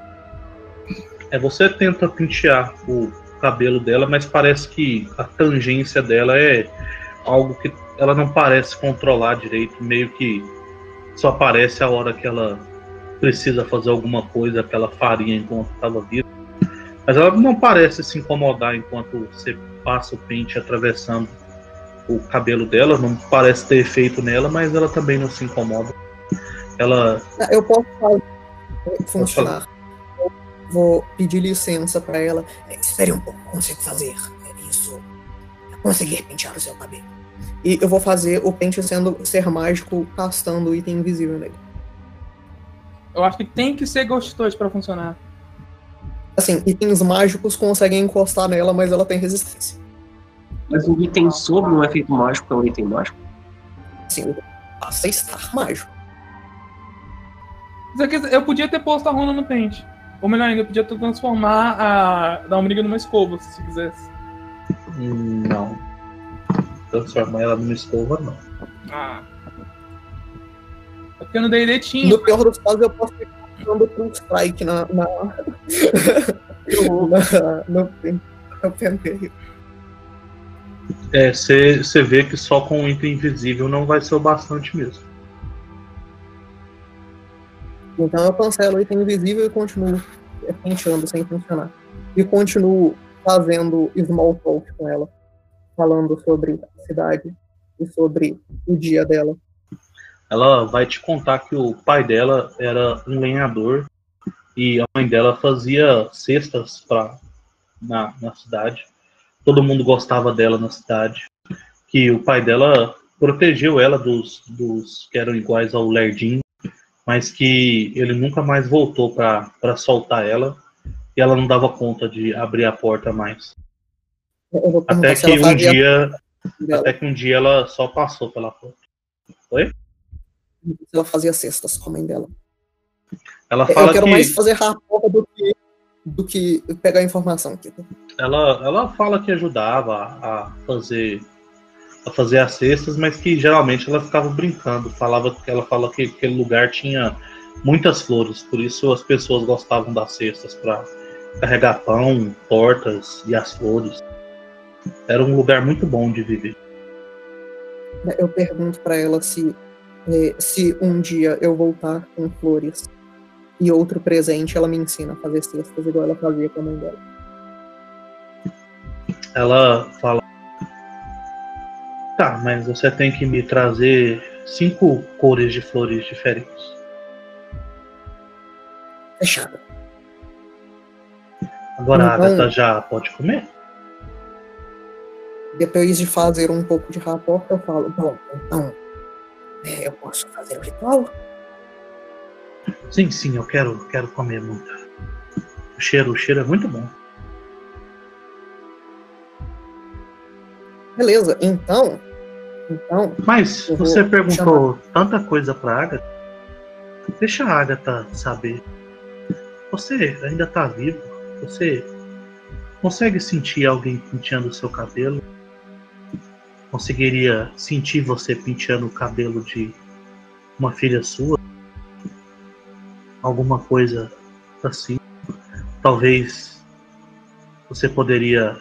É, você tenta pentear o cabelo dela, mas parece que a tangência dela é algo que ela não parece controlar direito, meio que só aparece a hora que ela precisa fazer alguma coisa que ela faria enquanto estava viva. Mas ela não parece se incomodar enquanto você passa o pente atravessando o cabelo dela, não parece ter efeito nela, mas ela também não se incomoda. Ela Ah, Eu posso fazer funcionar. Eu vou pedir licença para ela. Espere um pouco, consigo fazer é, isso. Conseguir pentear o seu cabelo. E eu vou fazer o pente sendo ser mágico, castando o item invisível nele. eu acho que tem que ser gostoso pra funcionar. Assim, itens mágicos conseguem encostar nela, mas ela tem resistência. Mas o item sobre um efeito mágico é um item mágico. Assim, passa a estar mágico. Aqui, Eu podia ter posto a runa no pente. Ou melhor ainda, eu podia ter transformar a da Ombriga numa escova, se quisesse. não. Transformar ela numa escova, não. Ah. É porque no D&D tinha. No pior dos casos, eu posso dando full strike na. na, na no, no penteio. É, você vê que só com o item invisível não vai ser o bastante mesmo. Então eu cancelo o item invisível e continuo penteando sem funcionar. E continuo fazendo small talk com ela, falando sobre a cidade e sobre o dia dela. Ela vai te contar que o pai dela era um lenhador e a mãe dela fazia cestas pra, na, na cidade. Todo mundo gostava dela na cidade. Que o pai dela protegeu ela dos, dos que eram iguais ao Lerdinho, mas que ele nunca mais voltou pra pra soltar ela e ela não dava conta de abrir a porta mais. Até que um dia, dela, até que um dia ela só passou pela porta. se ela fazia cestas com a mãe dela. Ela Eu fala quero que mais fazer rapport do que, do que pegar informação. Tipo. ela, ela fala que ajudava a fazer a fazer as cestas, mas que geralmente ela ficava brincando. Falava que ela fala que aquele lugar tinha muitas flores, por isso as pessoas gostavam das cestas para carregar pão, tortas e as flores. Era um lugar muito bom de viver. Eu pergunto para ela se, se um dia eu voltar com flores e outro presente, ela me ensina a fazer cestas igual ela fazia com a mãe dela. Ela fala: Tá, mas você tem que me trazer cinco cores de flores diferentes. Fechado. Agora a Então- Agatha já pode comer? Depois de fazer um pouco de rapport, eu falo, Bom, então. É, eu posso fazer o ritual? Sim, sim, eu quero, quero comer muito. O cheiro, o cheiro é muito bom. beleza, então. Então, Mas você perguntou tanta coisa pra Agatha. Deixa a Agatha saber. Você ainda tá vivo. Você consegue sentir alguém penteando o seu cabelo? Conseguiria sentir você penteando o cabelo de uma filha sua? Alguma coisa assim? Talvez você poderia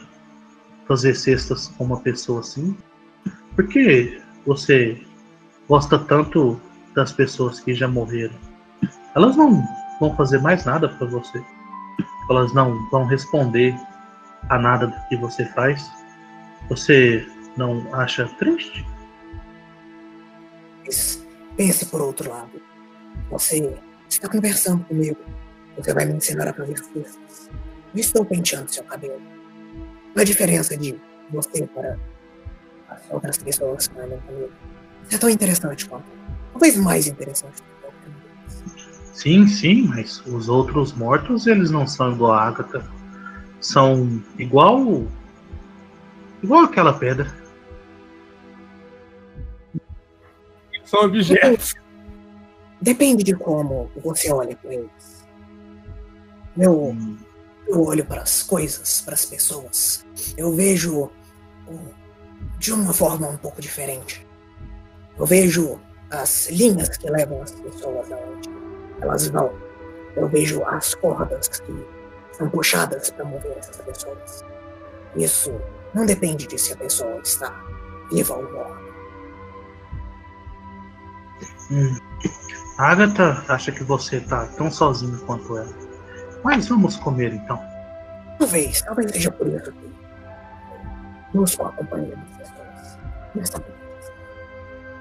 fazer cestas com uma pessoa assim? Por que você gosta tanto das pessoas que já morreram? Elas não vão fazer mais nada para você. Elas não vão responder a nada do que você faz. Você não acha triste? Mas pense por outro lado. Você está conversando comigo. Você vai me ensinar a fazer cestas. Eu estou penteando seu cabelo. Qual a diferença de você para as outras pessoas que andam comigo? Isso é tão interessante quanto. Talvez mais interessante do. Sim, sim, mas os outros mortos, eles não são igual a Agatha. São igual. igual aquela pedra. São objetos. Depende de como você olha para eles. Eu, eu olho para as coisas, para as pessoas. Eu vejo de uma forma um pouco diferente. Eu vejo as linhas que levam as pessoas aonde elas vão. Eu vejo as cordas que são puxadas para mover essas pessoas. Isso não depende de se a pessoa está viva ou morta. Hum. A Agatha acha que você tá tão sozinho quanto ela. Mas vamos comer então. Talvez, talvez seja por isso que não estou acompanhando as pessoas nessa vida.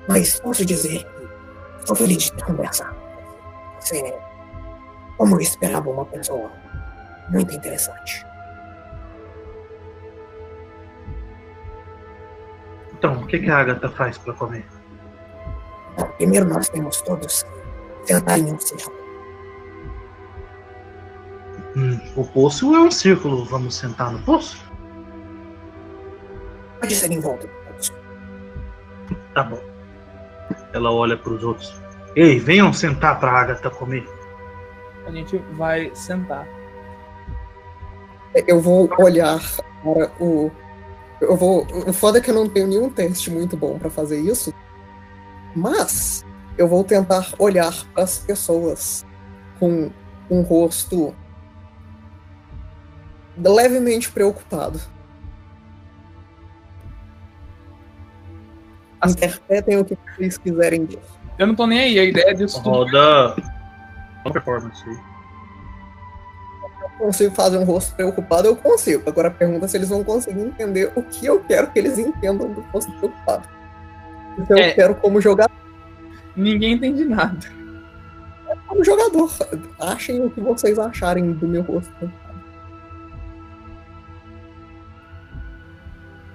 Mas posso dizer que estou feliz de você. Você é, como eu esperava, uma pessoa muito interessante. Então, o que, que a Agatha faz para comer? Primeiro nós temos todos sentar em um círculo. Hum, o poço é um círculo. Vamos sentar no poço? Pode ser em volta do poço. Tá bom. Ela olha para os outros. Ei, venham sentar para a Agatha comer. A gente vai sentar. eu vou olhar para o. Eu vou. O foda é que eu não tenho nenhum teste muito bom para fazer isso. Mas eu vou tentar olhar para as pessoas com um rosto levemente preocupado. Interpretem o que vocês quiserem disso. Eu não tô nem aí, a ideia disso tudo. Roda. Performance aí. consigo fazer um rosto preocupado, eu consigo. Agora a pergunta é se eles vão conseguir entender o que eu quero que eles entendam do rosto preocupado. Então É. eu quero como jogador. Ninguém entende nada. Como jogador, achem o que vocês acharem do meu rosto.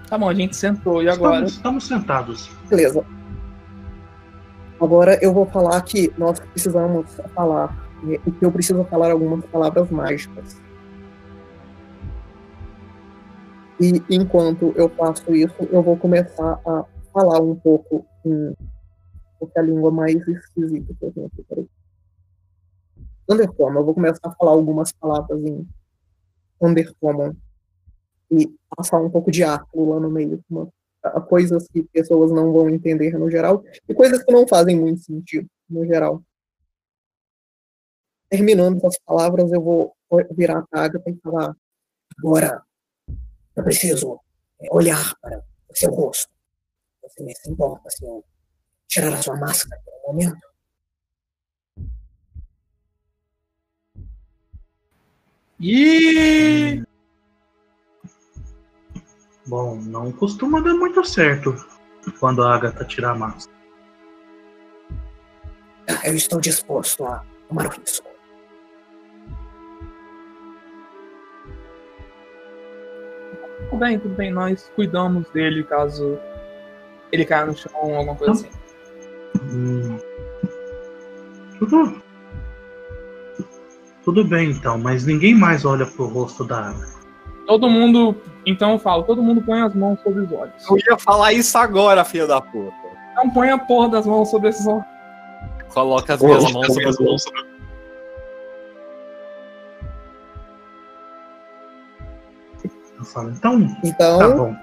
Tá bom, a gente sentou e agora? Estamos, estamos sentados. Beleza. Agora eu vou falar que nós precisamos falar, e que eu preciso falar algumas palavras mágicas. E enquanto eu faço isso, eu vou começar a falar um pouco em porque a língua mais esquisita que eu tenho aqui. Undercommon, eu vou começar a falar algumas palavras em Undercommon e passar um pouco de áculo lá no meio, uma a- coisas que pessoas não vão entender no geral e coisas que não fazem muito sentido no geral. terminando essas palavras, eu vou virar a Agatha e falar: Agora, eu preciso é, olhar para o seu rosto. Você se importa se eu tirar a sua máscara por um momento? E Bom, não costuma dar muito certo quando a Agatha tira a máscara. Ah, Eu estou disposto a tomar o risco. tudo bem, tudo bem, nós cuidamos dele caso ele caia no chão ou alguma coisa assim. Hum. Tudo. Tudo bem então, mas ninguém mais olha pro rosto da Agatha. Todo mundo, então eu falo, todo mundo põe as mãos sobre os olhos. Eu ia falar isso agora, filho da puta. Não põe a porra das mãos sobre esses olhos. Coloca as minhas mãos sobre as mãos Eu falo, então, Então, tá bom.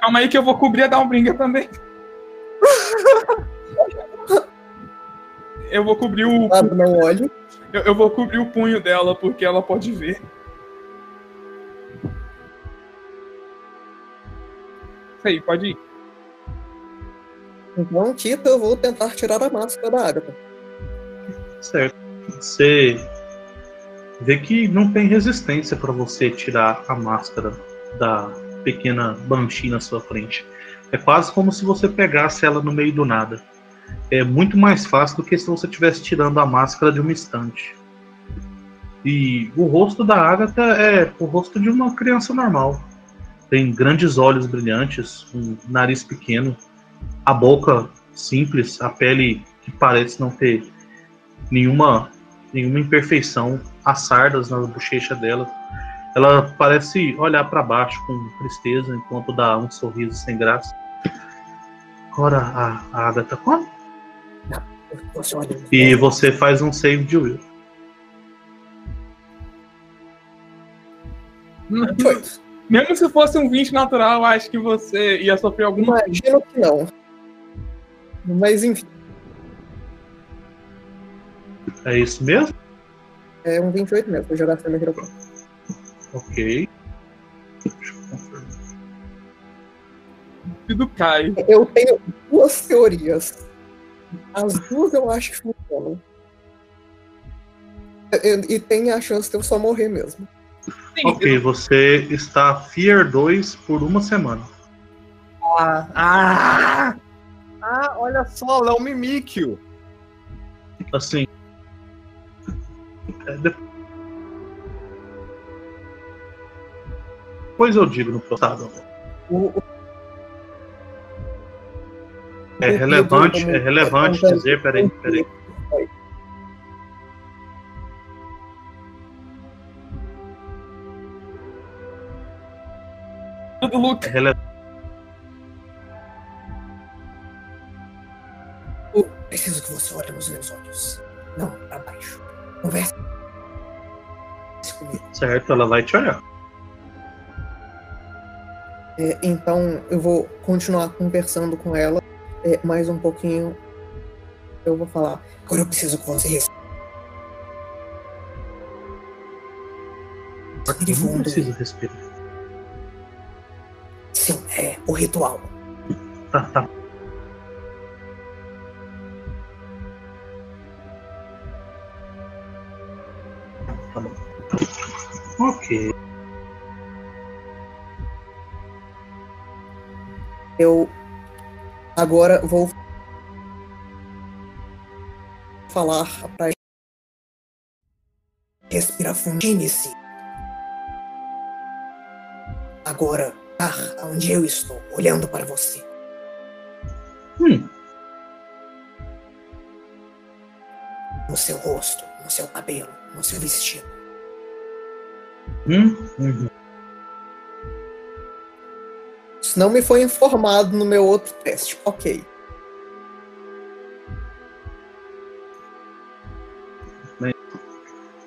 Calma aí que eu vou cobrir a Downbringer também. Eu vou cobrir o. lado não olho. Eu, eu vou cobrir o punho dela porque ela pode ver. Isso aí, pode ir. Então, Tita, eu vou tentar tirar a máscara da Agatha. Certo. Você vê que não tem resistência para você tirar a máscara da pequena Banshee na sua frente. É quase como se você pegasse ela no meio do nada. É muito mais fácil do que se você estivesse tirando a máscara de uma estante. E o rosto da Agatha é o rosto de uma criança normal. Tem grandes olhos brilhantes, um nariz pequeno, a boca simples, a pele que parece não ter nenhuma, nenhuma imperfeição, as sardas na bochecha dela. Ela parece olhar para baixo com tristeza enquanto dá um sorriso sem graça. Agora a, Agatha nos e meus você faz um save de will. Mesmo se fosse um 20 natural, acho que você ia sofrer alguma Imagino que não. Mas enfim, É isso mesmo? é um 28 mesmo. Vou jogar meu Ok. Deixa eu confirmar. do cai. Eu tenho duas teorias. As duas eu acho que funcionam. E, e tem a chance de eu só morrer mesmo. Sim, Ok, você está Fear 2 por uma semana. Ah, ah, Ah, olha só, é um Mimikyu. Assim. é, de- Depois eu digo no próximo. O, o- É relevante, é relevante dizer, peraí, peraí. tudo Luke. É rele- Preciso que você olhe nos meus olhos. Não, para baixo. Converse comigo. Certo, ela vai te olhar. É, então eu vou continuar conversando com ela é, mais um pouquinho. Eu vou falar. Agora eu preciso que você respire Não fundo. precisa respirar. Sim, é o ritual. Tá, tá. Tá bom. Ok. Eu agora vou falar pra Respira fundo. Imagine-se. Agora, ah, onde eu estou, olhando para você. Hum, No seu rosto, no seu cabelo, no seu vestido. hum, uhum. Isso não me foi informado no meu outro teste. Ok.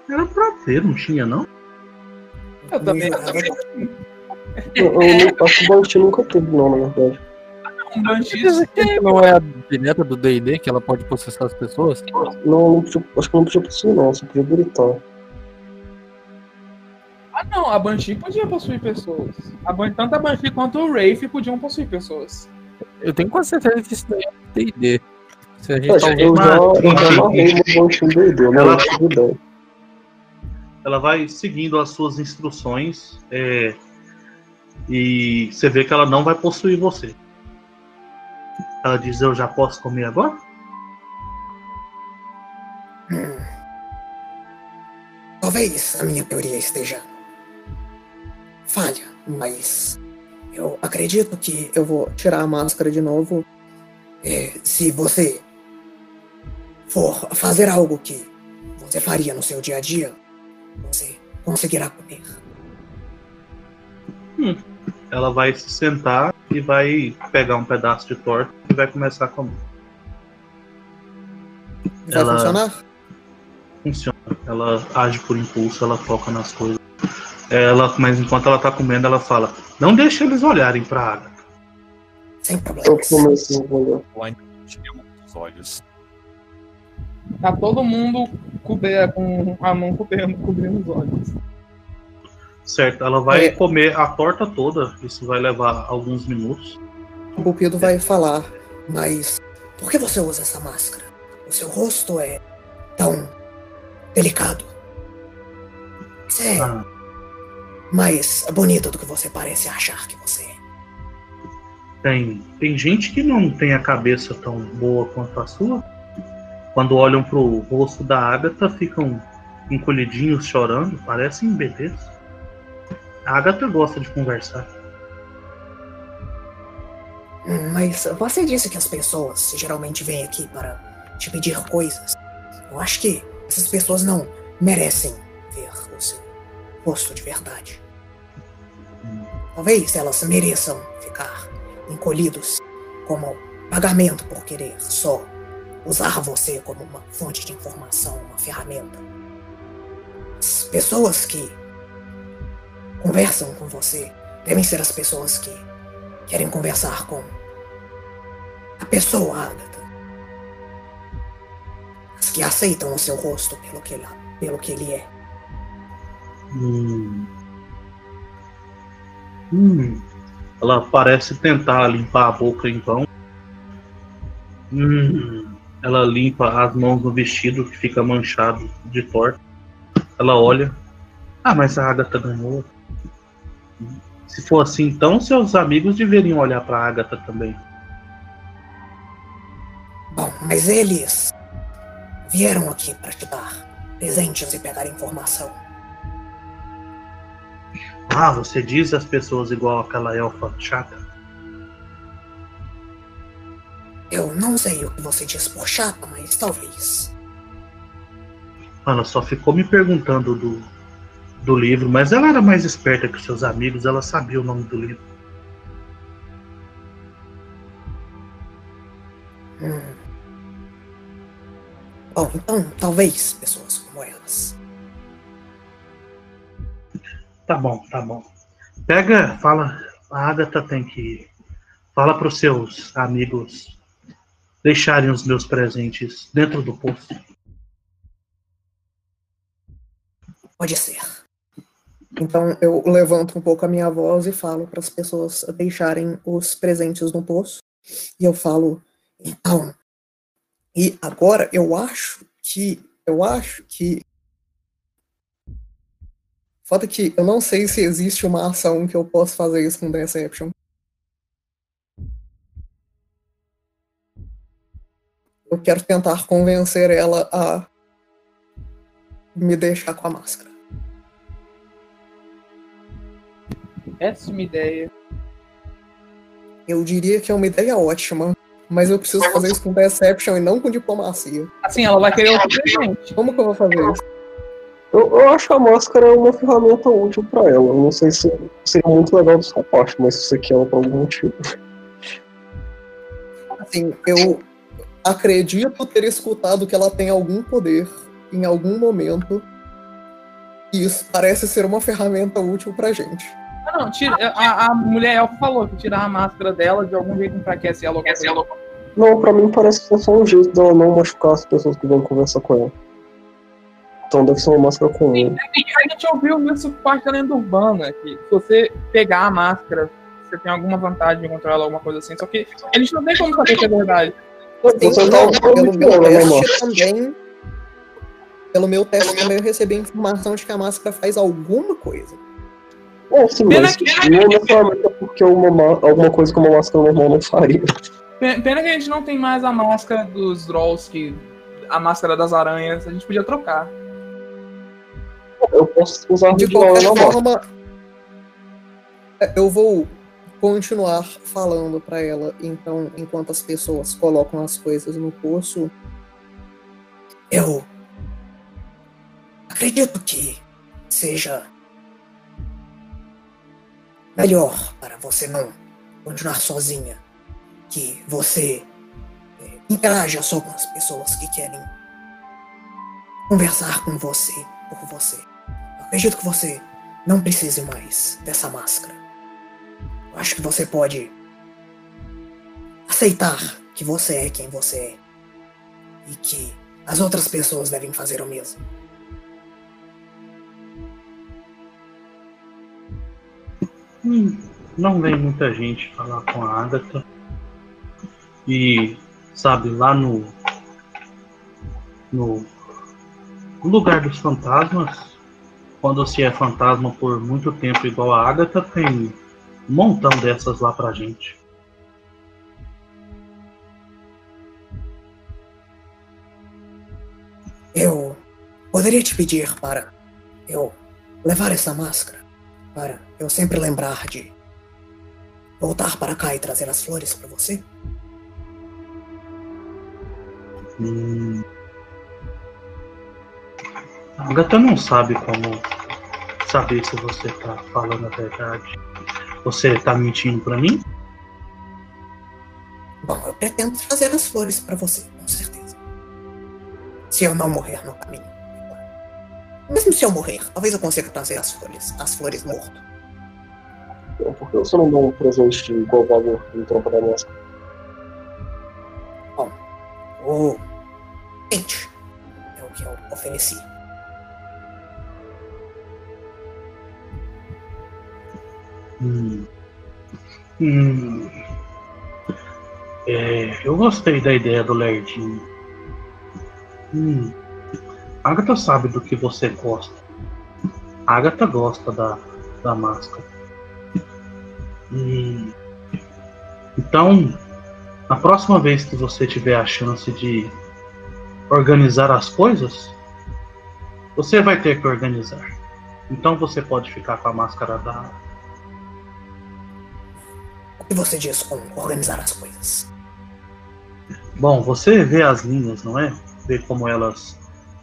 Era pra ter, não tinha, não? Eu também. Eu, eu, acho que o Banshee nunca teve, não, na verdade. Não é a direta do D&D que ela pode processar as pessoas? Não, não acho que não podia possuir, não, só podia gritar. Não, a Banshee podia possuir pessoas. A Ban- Tanto a Banshee quanto o Wraith podiam possuir pessoas. Eu tenho quase certeza que isso daí é D&D. Se a gente Mas tá eu já, eu Banshee D&D, não Ela- ela vai seguindo as suas instruções é, e você vê que ela não vai possuir você. Ela diz: Eu já posso comer agora? Talvez a minha teoria esteja falha, mas eu acredito que Eu vou tirar a máscara de novo. eh, se você for fazer algo que você faria no seu dia a dia, você conseguirá comer. Ela vai se sentar e vai pegar um pedaço de torta e vai começar a comer. Vai Ela- funcionar? Funciona. Ela age por impulso, ela toca nas coisas. Ela, mas enquanto ela tá comendo, ela fala: Não deixe eles olharem pra água. Sem Eu problemas. começo a olhar. Lá em tirei os olhos. Tá todo mundo cober, com a mão cobrindo, cobrindo os olhos. Certo? Ela vai É. comer a torta toda. Isso vai levar alguns minutos. O Bupido vai falar. Mas por que você usa essa máscara? O seu rosto é tão delicado. Você é Ah, mais bonito do que você parece achar que você é. Tem, tem gente que não tem a cabeça tão boa quanto a sua. Quando olham pro rosto da Agatha, ficam encolhidinhos chorando, parecem bebês. A Agatha gosta de conversar. Hum, Mas você disse que as pessoas geralmente vêm aqui para te pedir coisas. Eu acho que essas pessoas não merecem ver o seu rosto de verdade. Talvez elas mereçam ficar encolhidos como pagamento por querer só usar você como uma fonte de informação, uma ferramenta. As pessoas que conversam com você devem ser as pessoas que querem conversar com a pessoa Agatha. As que aceitam o seu rosto pelo que, pelo que ele é. Hum. Hum. Ela parece tentar limpar a boca então. Hum. Ela limpa as mãos no vestido que fica manchado de torta. Ela olha. Ah, mas a Agatha ganhou. Se for assim, então seus amigos deveriam olhar pra Agatha também. Bom, mas eles vieram aqui para te dar presentes e pegar informação. Ah, você diz às pessoas igual aquela elfa chata? Eu não sei o que você diz por chata, mas talvez. Ela só ficou me perguntando do, do livro, mas ela era mais esperta que os seus amigos, ela sabia o nome do livro. Hum. Bom, então talvez pessoas como elas. Tá bom, tá bom. Pega, fala, a Agatha tem que. Fala pros seus amigos deixarem os meus presentes dentro do poço. Pode ser. Então eu levanto um pouco a minha voz e falo para as pessoas deixarem os presentes no poço. E eu falo, Então, e agora eu acho que. Eu acho que. Foda que eu não sei se existe uma ação que eu possa fazer isso com Deception. Eu quero tentar convencer ela a me deixar com a máscara. Péssima ideia. Eu diria que é uma ideia ótima, mas eu preciso fazer isso com Deception e não com diplomacia. Assim, ela vai querer outro presente. Como que eu vou fazer isso? Eu, eu acho a máscara uma ferramenta útil pra ela. Eu não sei se seria muito legal da sua parte, mas se você quer ela por algum motivo. Assim, eu acredito ter escutado que ela tem algum poder em algum momento. E isso parece ser uma ferramenta útil pra gente. Ah, não, tira, a, a mulher elfa falou que tirar a máscara dela de algum jeito enfraquece ela. Não, pra mim parece que é só um jeito dela não machucar as pessoas que vão conversar com ela. Então deve ser uma máscara comum. A gente ouviu isso parte da lenda urbana, que se você pegar a máscara, você tem alguma vantagem de controlar ela, alguma coisa assim. Só que a gente não tem como saber que é verdade. Você tá Não, pelo meu teste também. Pelo meu teste também eu recebi a informação de que a máscara faz alguma coisa. É, sim, Pena mas que- não necessariamente é porque uma, ma- alguma coisa que uma máscara normal não faria. Pe- Pena que a gente não tem mais a máscara dos Drolls, que a máscara das aranhas, a gente podia trocar. Eu posso usar De qualquer forma, é, eu vou continuar falando pra ela, então, enquanto as pessoas colocam as coisas no poço. Eu acredito que seja melhor para você não continuar sozinha, que você eh, interaja só com as pessoas que querem conversar com você por você. Acredito que você não precise mais dessa máscara. Eu acho que você pode aceitar que você é quem você é e que as outras pessoas devem fazer o mesmo. Hum, não vem muita gente falar com a Agatha. E, sabe, lá no. No lugar dos fantasmas, quando se é fantasma por muito tempo igual a Agatha, tem um montão dessas lá pra gente. Eu poderia te pedir para eu levar essa máscara para eu sempre lembrar de voltar para cá e trazer as flores para você? Hum. A Agatha não sabe como saber se você tá falando a verdade. Você tá mentindo pra mim? Bom, eu pretendo trazer as flores para você, com certeza. Se eu não morrer no caminho. Mesmo se eu morrer, talvez eu consiga trazer as flores, as flores morto. Então, Por que você não dá um presente igual valor em troca da máscara? O gente é o que eu ofereci. Hum. Hum. É, eu gostei da ideia do Lerdinho. Hum. Agatha sabe do que você gosta. Agatha gosta da, da máscara. Hum. Então, na próxima vez que você tiver a chance de organizar as coisas, você vai ter que organizar. Então você pode ficar com a máscara da, Que você diz com organizar as coisas? Bom, você vê as linhas, não é? Vê como elas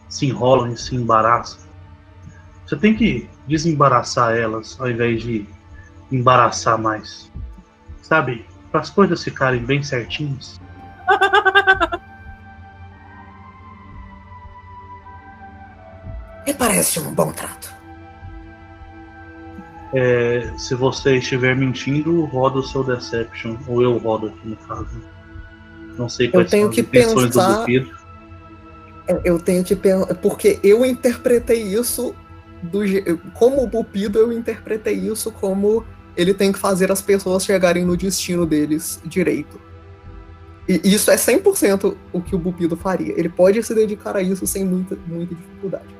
se enrolam e se embaraçam. Você tem que desembaraçar elas ao invés de embaraçar mais. Sabe? Para as coisas ficarem bem certinhas. Me parece um bom trato. É, se você estiver mentindo, roda o seu Deception. Ou eu rodo aqui no caso. Não sei quais tenho são as que pensar- do Bupido. Eu- Eu tenho que pensar. Porque eu interpretei isso do Como o Bupido, eu interpretei isso como ele tem que fazer as pessoas chegarem no destino deles direito. E isso é 100% o que o Bupido faria. Ele pode se dedicar a isso sem muita, muita dificuldade.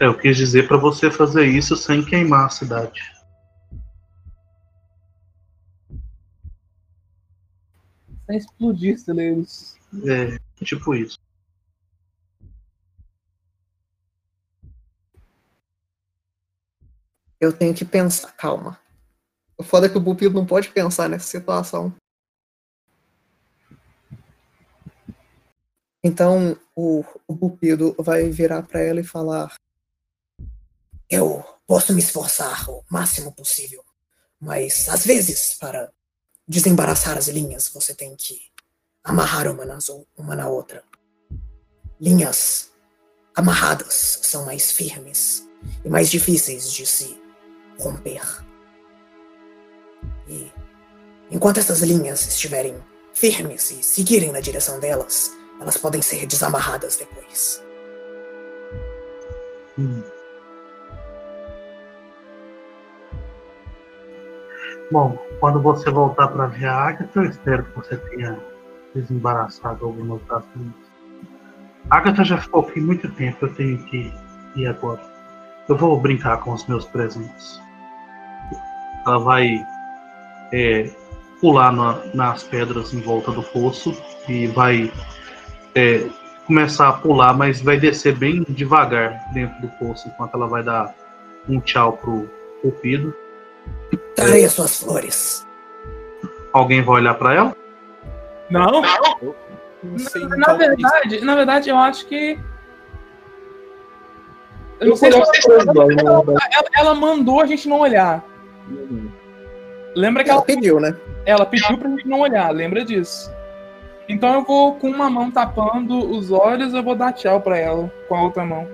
Eu quis dizer para você fazer isso sem queimar a cidade. Sem explodir celeiros. É, tipo isso. Eu tenho que pensar. Calma. O foda é que o Bupido não pode pensar nessa situação. Então o, o Bupido vai virar pra ela e falar: Eu posso me esforçar o máximo possível, mas às vezes, para desembaraçar as linhas, você tem que amarrar uma, nas, uma na outra. Linhas amarradas são mais firmes e mais difíceis de se romper. E enquanto essas linhas estiverem firmes e seguirem na direção delas, elas podem ser desamarradas depois. Hum. Bom, quando você voltar para ver a Agatha, eu espero que você tenha desembaraçado algumas das minhas. A Agatha já ficou aqui muito tempo, eu tenho que ir agora. Eu vou brincar com os meus presentes. Ela vai é, pular na- nas pedras em volta do poço e vai é, começar a pular, mas vai descer bem devagar dentro do poço, enquanto ela vai dar um tchau pro Cupido. Trarei as suas flores. Alguém vai olhar para ela? Não, Não na, na talvez. verdade, na verdade, eu acho que. Eu não sei se ela, ela, ela mandou a gente não olhar. Lembra que Ela ela, pediu, né? ela pediu pra gente não olhar, lembra disso. Então eu vou com uma mão tapando os olhos, eu vou dar tchau pra ela com a outra mão.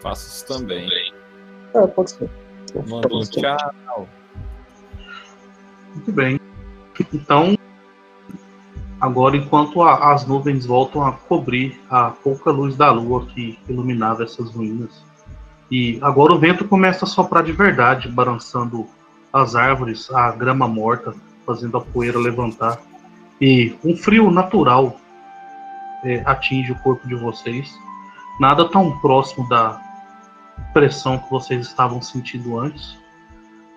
Faço isso também. Ah, pode ser. Manda um tchau. Muito bem. Então, agora, enquanto a- as nuvens voltam a cobrir a pouca luz da lua que iluminava essas ruínas, e agora o vento começa a soprar de verdade, balançando as árvores, a grama morta, fazendo a poeira levantar, e um frio natural é, atinge o corpo de vocês. Nada tão próximo da pressão que vocês estavam sentindo antes.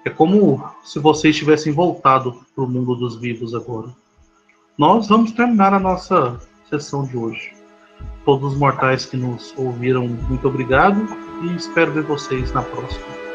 É como se vocês tivessem voltado para o mundo dos vivos agora. Nós vamos terminar a nossa sessão de hoje. Todos os mortais que nos ouviram, muito obrigado e espero ver vocês na próxima.